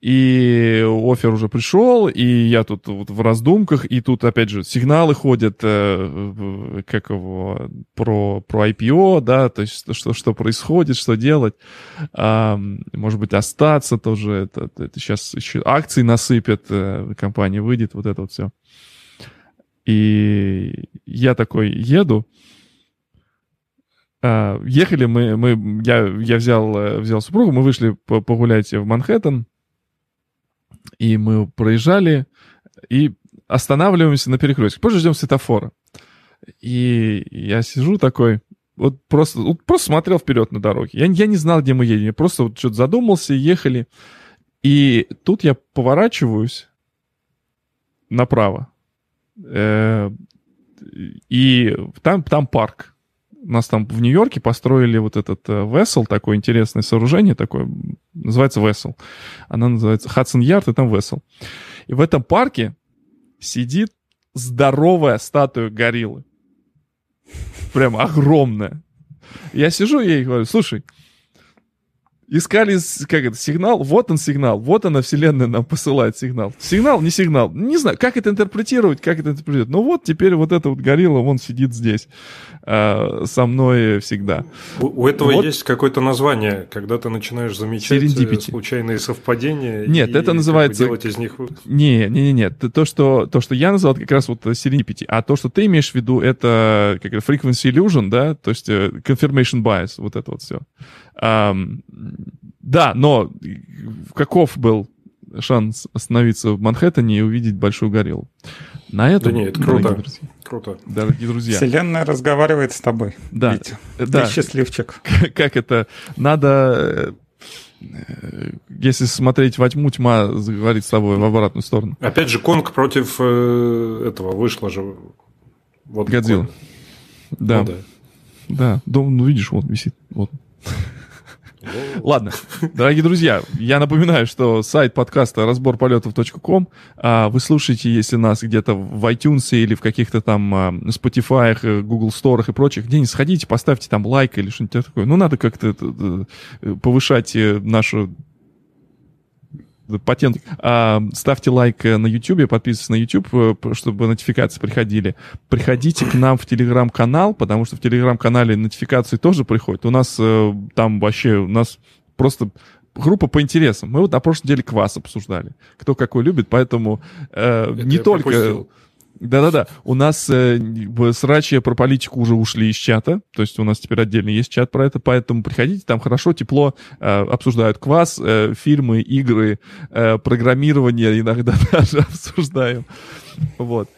И офер уже пришел, и я тут вот в раздумках, и тут, опять же, сигналы ходят, э, как его, про, про IPO, да, то есть что, что происходит, что делать. А, может быть, остаться тоже, это, это сейчас еще акции насыпят, э, компания выйдет, вот это вот все. И я такой еду, ехали мы, мы я, я взял, взял супругу, мы вышли погулять в Манхэттен, И мы проезжали и останавливаемся на перекрестке. Позже ждем светофора. И я сижу такой, вот просто, вот просто смотрел вперед на дороге. Я, я не знал, где мы едем. Я просто вот что-то задумался, ехали. И тут я поворачиваюсь направо. Э, и там, там парк. Нас там в Нью-Йорке построили вот этот э, Vessel, такое интересное сооружение, такое, называется Vessel. Она называется Hudson Yard, и там Vessel. И в этом парке сидит здоровая статуя гориллы. Прям огромная. Я сижу и ей говорю, слушай, искали, как это, сигнал, вот он сигнал, вот она вселенная нам посылает сигнал. Сигнал, не сигнал. Не знаю, как это интерпретировать, как это интерпретировать. Ну вот теперь вот эта вот горилла, он сидит здесь э, со мной всегда. У, у этого вот. есть какое-то название, когда ты начинаешь замечать Серендипити. случайные совпадения. Нет, это называется... Делать из них... Не, не, не, нет. То что, то, что я назвал, как раз вот серендипити. А то, что ты имеешь в виду, это как frequency illusion, да, то есть э, confirmation bias, вот это вот все. Um, да, но каков был шанс остановиться в Манхэттене и увидеть большую гориллу? На этом, да нет, круто. Дорогие друзья, круто. Дорогие друзья. Вселенная разговаривает с тобой. Да. Витя. да. Ты счастливчик. Как это? Надо э, если смотреть во тьму, тьма говорит с тобой в обратную сторону. Опять же, Конг против э, этого вышла же. Вот Годзилла. Да. Ну, да. Да. Ну, видишь, вот висит. Вот. Ладно, дорогие друзья, я напоминаю, что сайт подкаста разборполетов.ком. А, вы слушаете, если нас где-то в iTunes или в каких-то там а, Spotify, э, Google Store и прочих, где-нибудь сходите, поставьте там лайк или что-нибудь такое. Ну, надо как-то э, повышать э, нашу патент. А, ставьте лайк э, на YouTube, подписывайтесь на YouTube, э, чтобы нотификации приходили. Приходите к нам в Телеграм-канал, потому что в Телеграм-канале нотификации тоже приходят. У нас э, там вообще, у нас просто группа по интересам. Мы вот на прошлой неделе квас обсуждали. Кто какой любит, поэтому э, не только... Пропустил. Да-да-да. У нас э, срачи про политику уже ушли из чата. То есть у нас теперь отдельно есть чат про это. Поэтому приходите, там хорошо, тепло э, обсуждают квас, э, фильмы, игры, э, программирование иногда даже обсуждаем. Вот.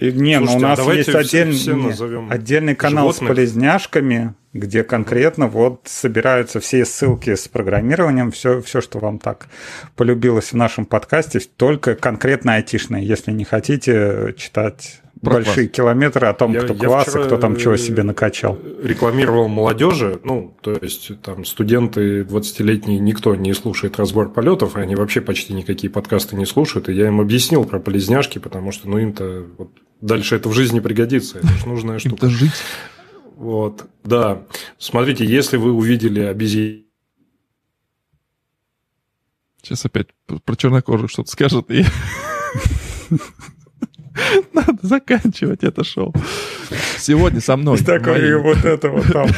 И, не, Слушайте, ну у нас есть отдельный, все, все отдельный канал животных. с полезняшками, где конкретно вот собираются все ссылки с программированием, все, все, что вам так полюбилось в нашем подкасте, только конкретно айтишное, если не хотите читать про большие класс. километры о том, я, кто я класс, кто там чего себе накачал. Рекламировал молодежи, ну, то есть там студенты 20-летние, никто не слушает разбор полетов, они вообще почти никакие подкасты не слушают, и я им объяснил про полезняшки, потому что, ну, им-то вот дальше это в жизни пригодится, это же нужная штука. Им-то жить. Вот, да. Смотрите, если вы увидели обезьяну, Сейчас опять про чернокожих что-то скажет и... Надо заканчивать это шоу. Сегодня со мной. Такое вот это вот там.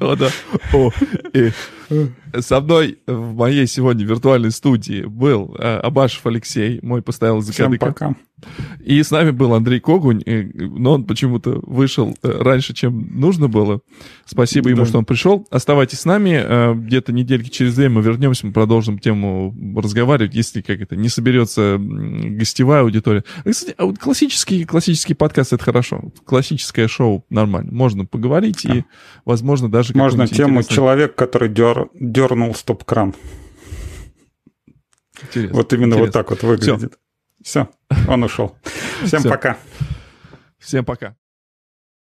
О, да. О, и со мной в моей сегодня виртуальной студии был э, Абашев Алексей, мой постоянный закадыка. Всем пока. И с нами был Андрей Когунь, но он почему-то вышел э, раньше, чем нужно было. Спасибо ему, да. что он пришел. Оставайтесь с нами. Э, где-то недельки через две мы вернемся, мы продолжим тему разговаривать, если как это не соберется гостевая аудитория. Кстати, а классический, классический подкаст — это хорошо. Классическое шоу нормально. Можно поговорить да. и, возможно, даже... Можно тему интересный... «Человек, который дер... дернул стоп-кран». Интересно. Вот именно Интересно. вот так вот выглядит. Все. Все, он ушел. Всем Все. пока. Всем пока.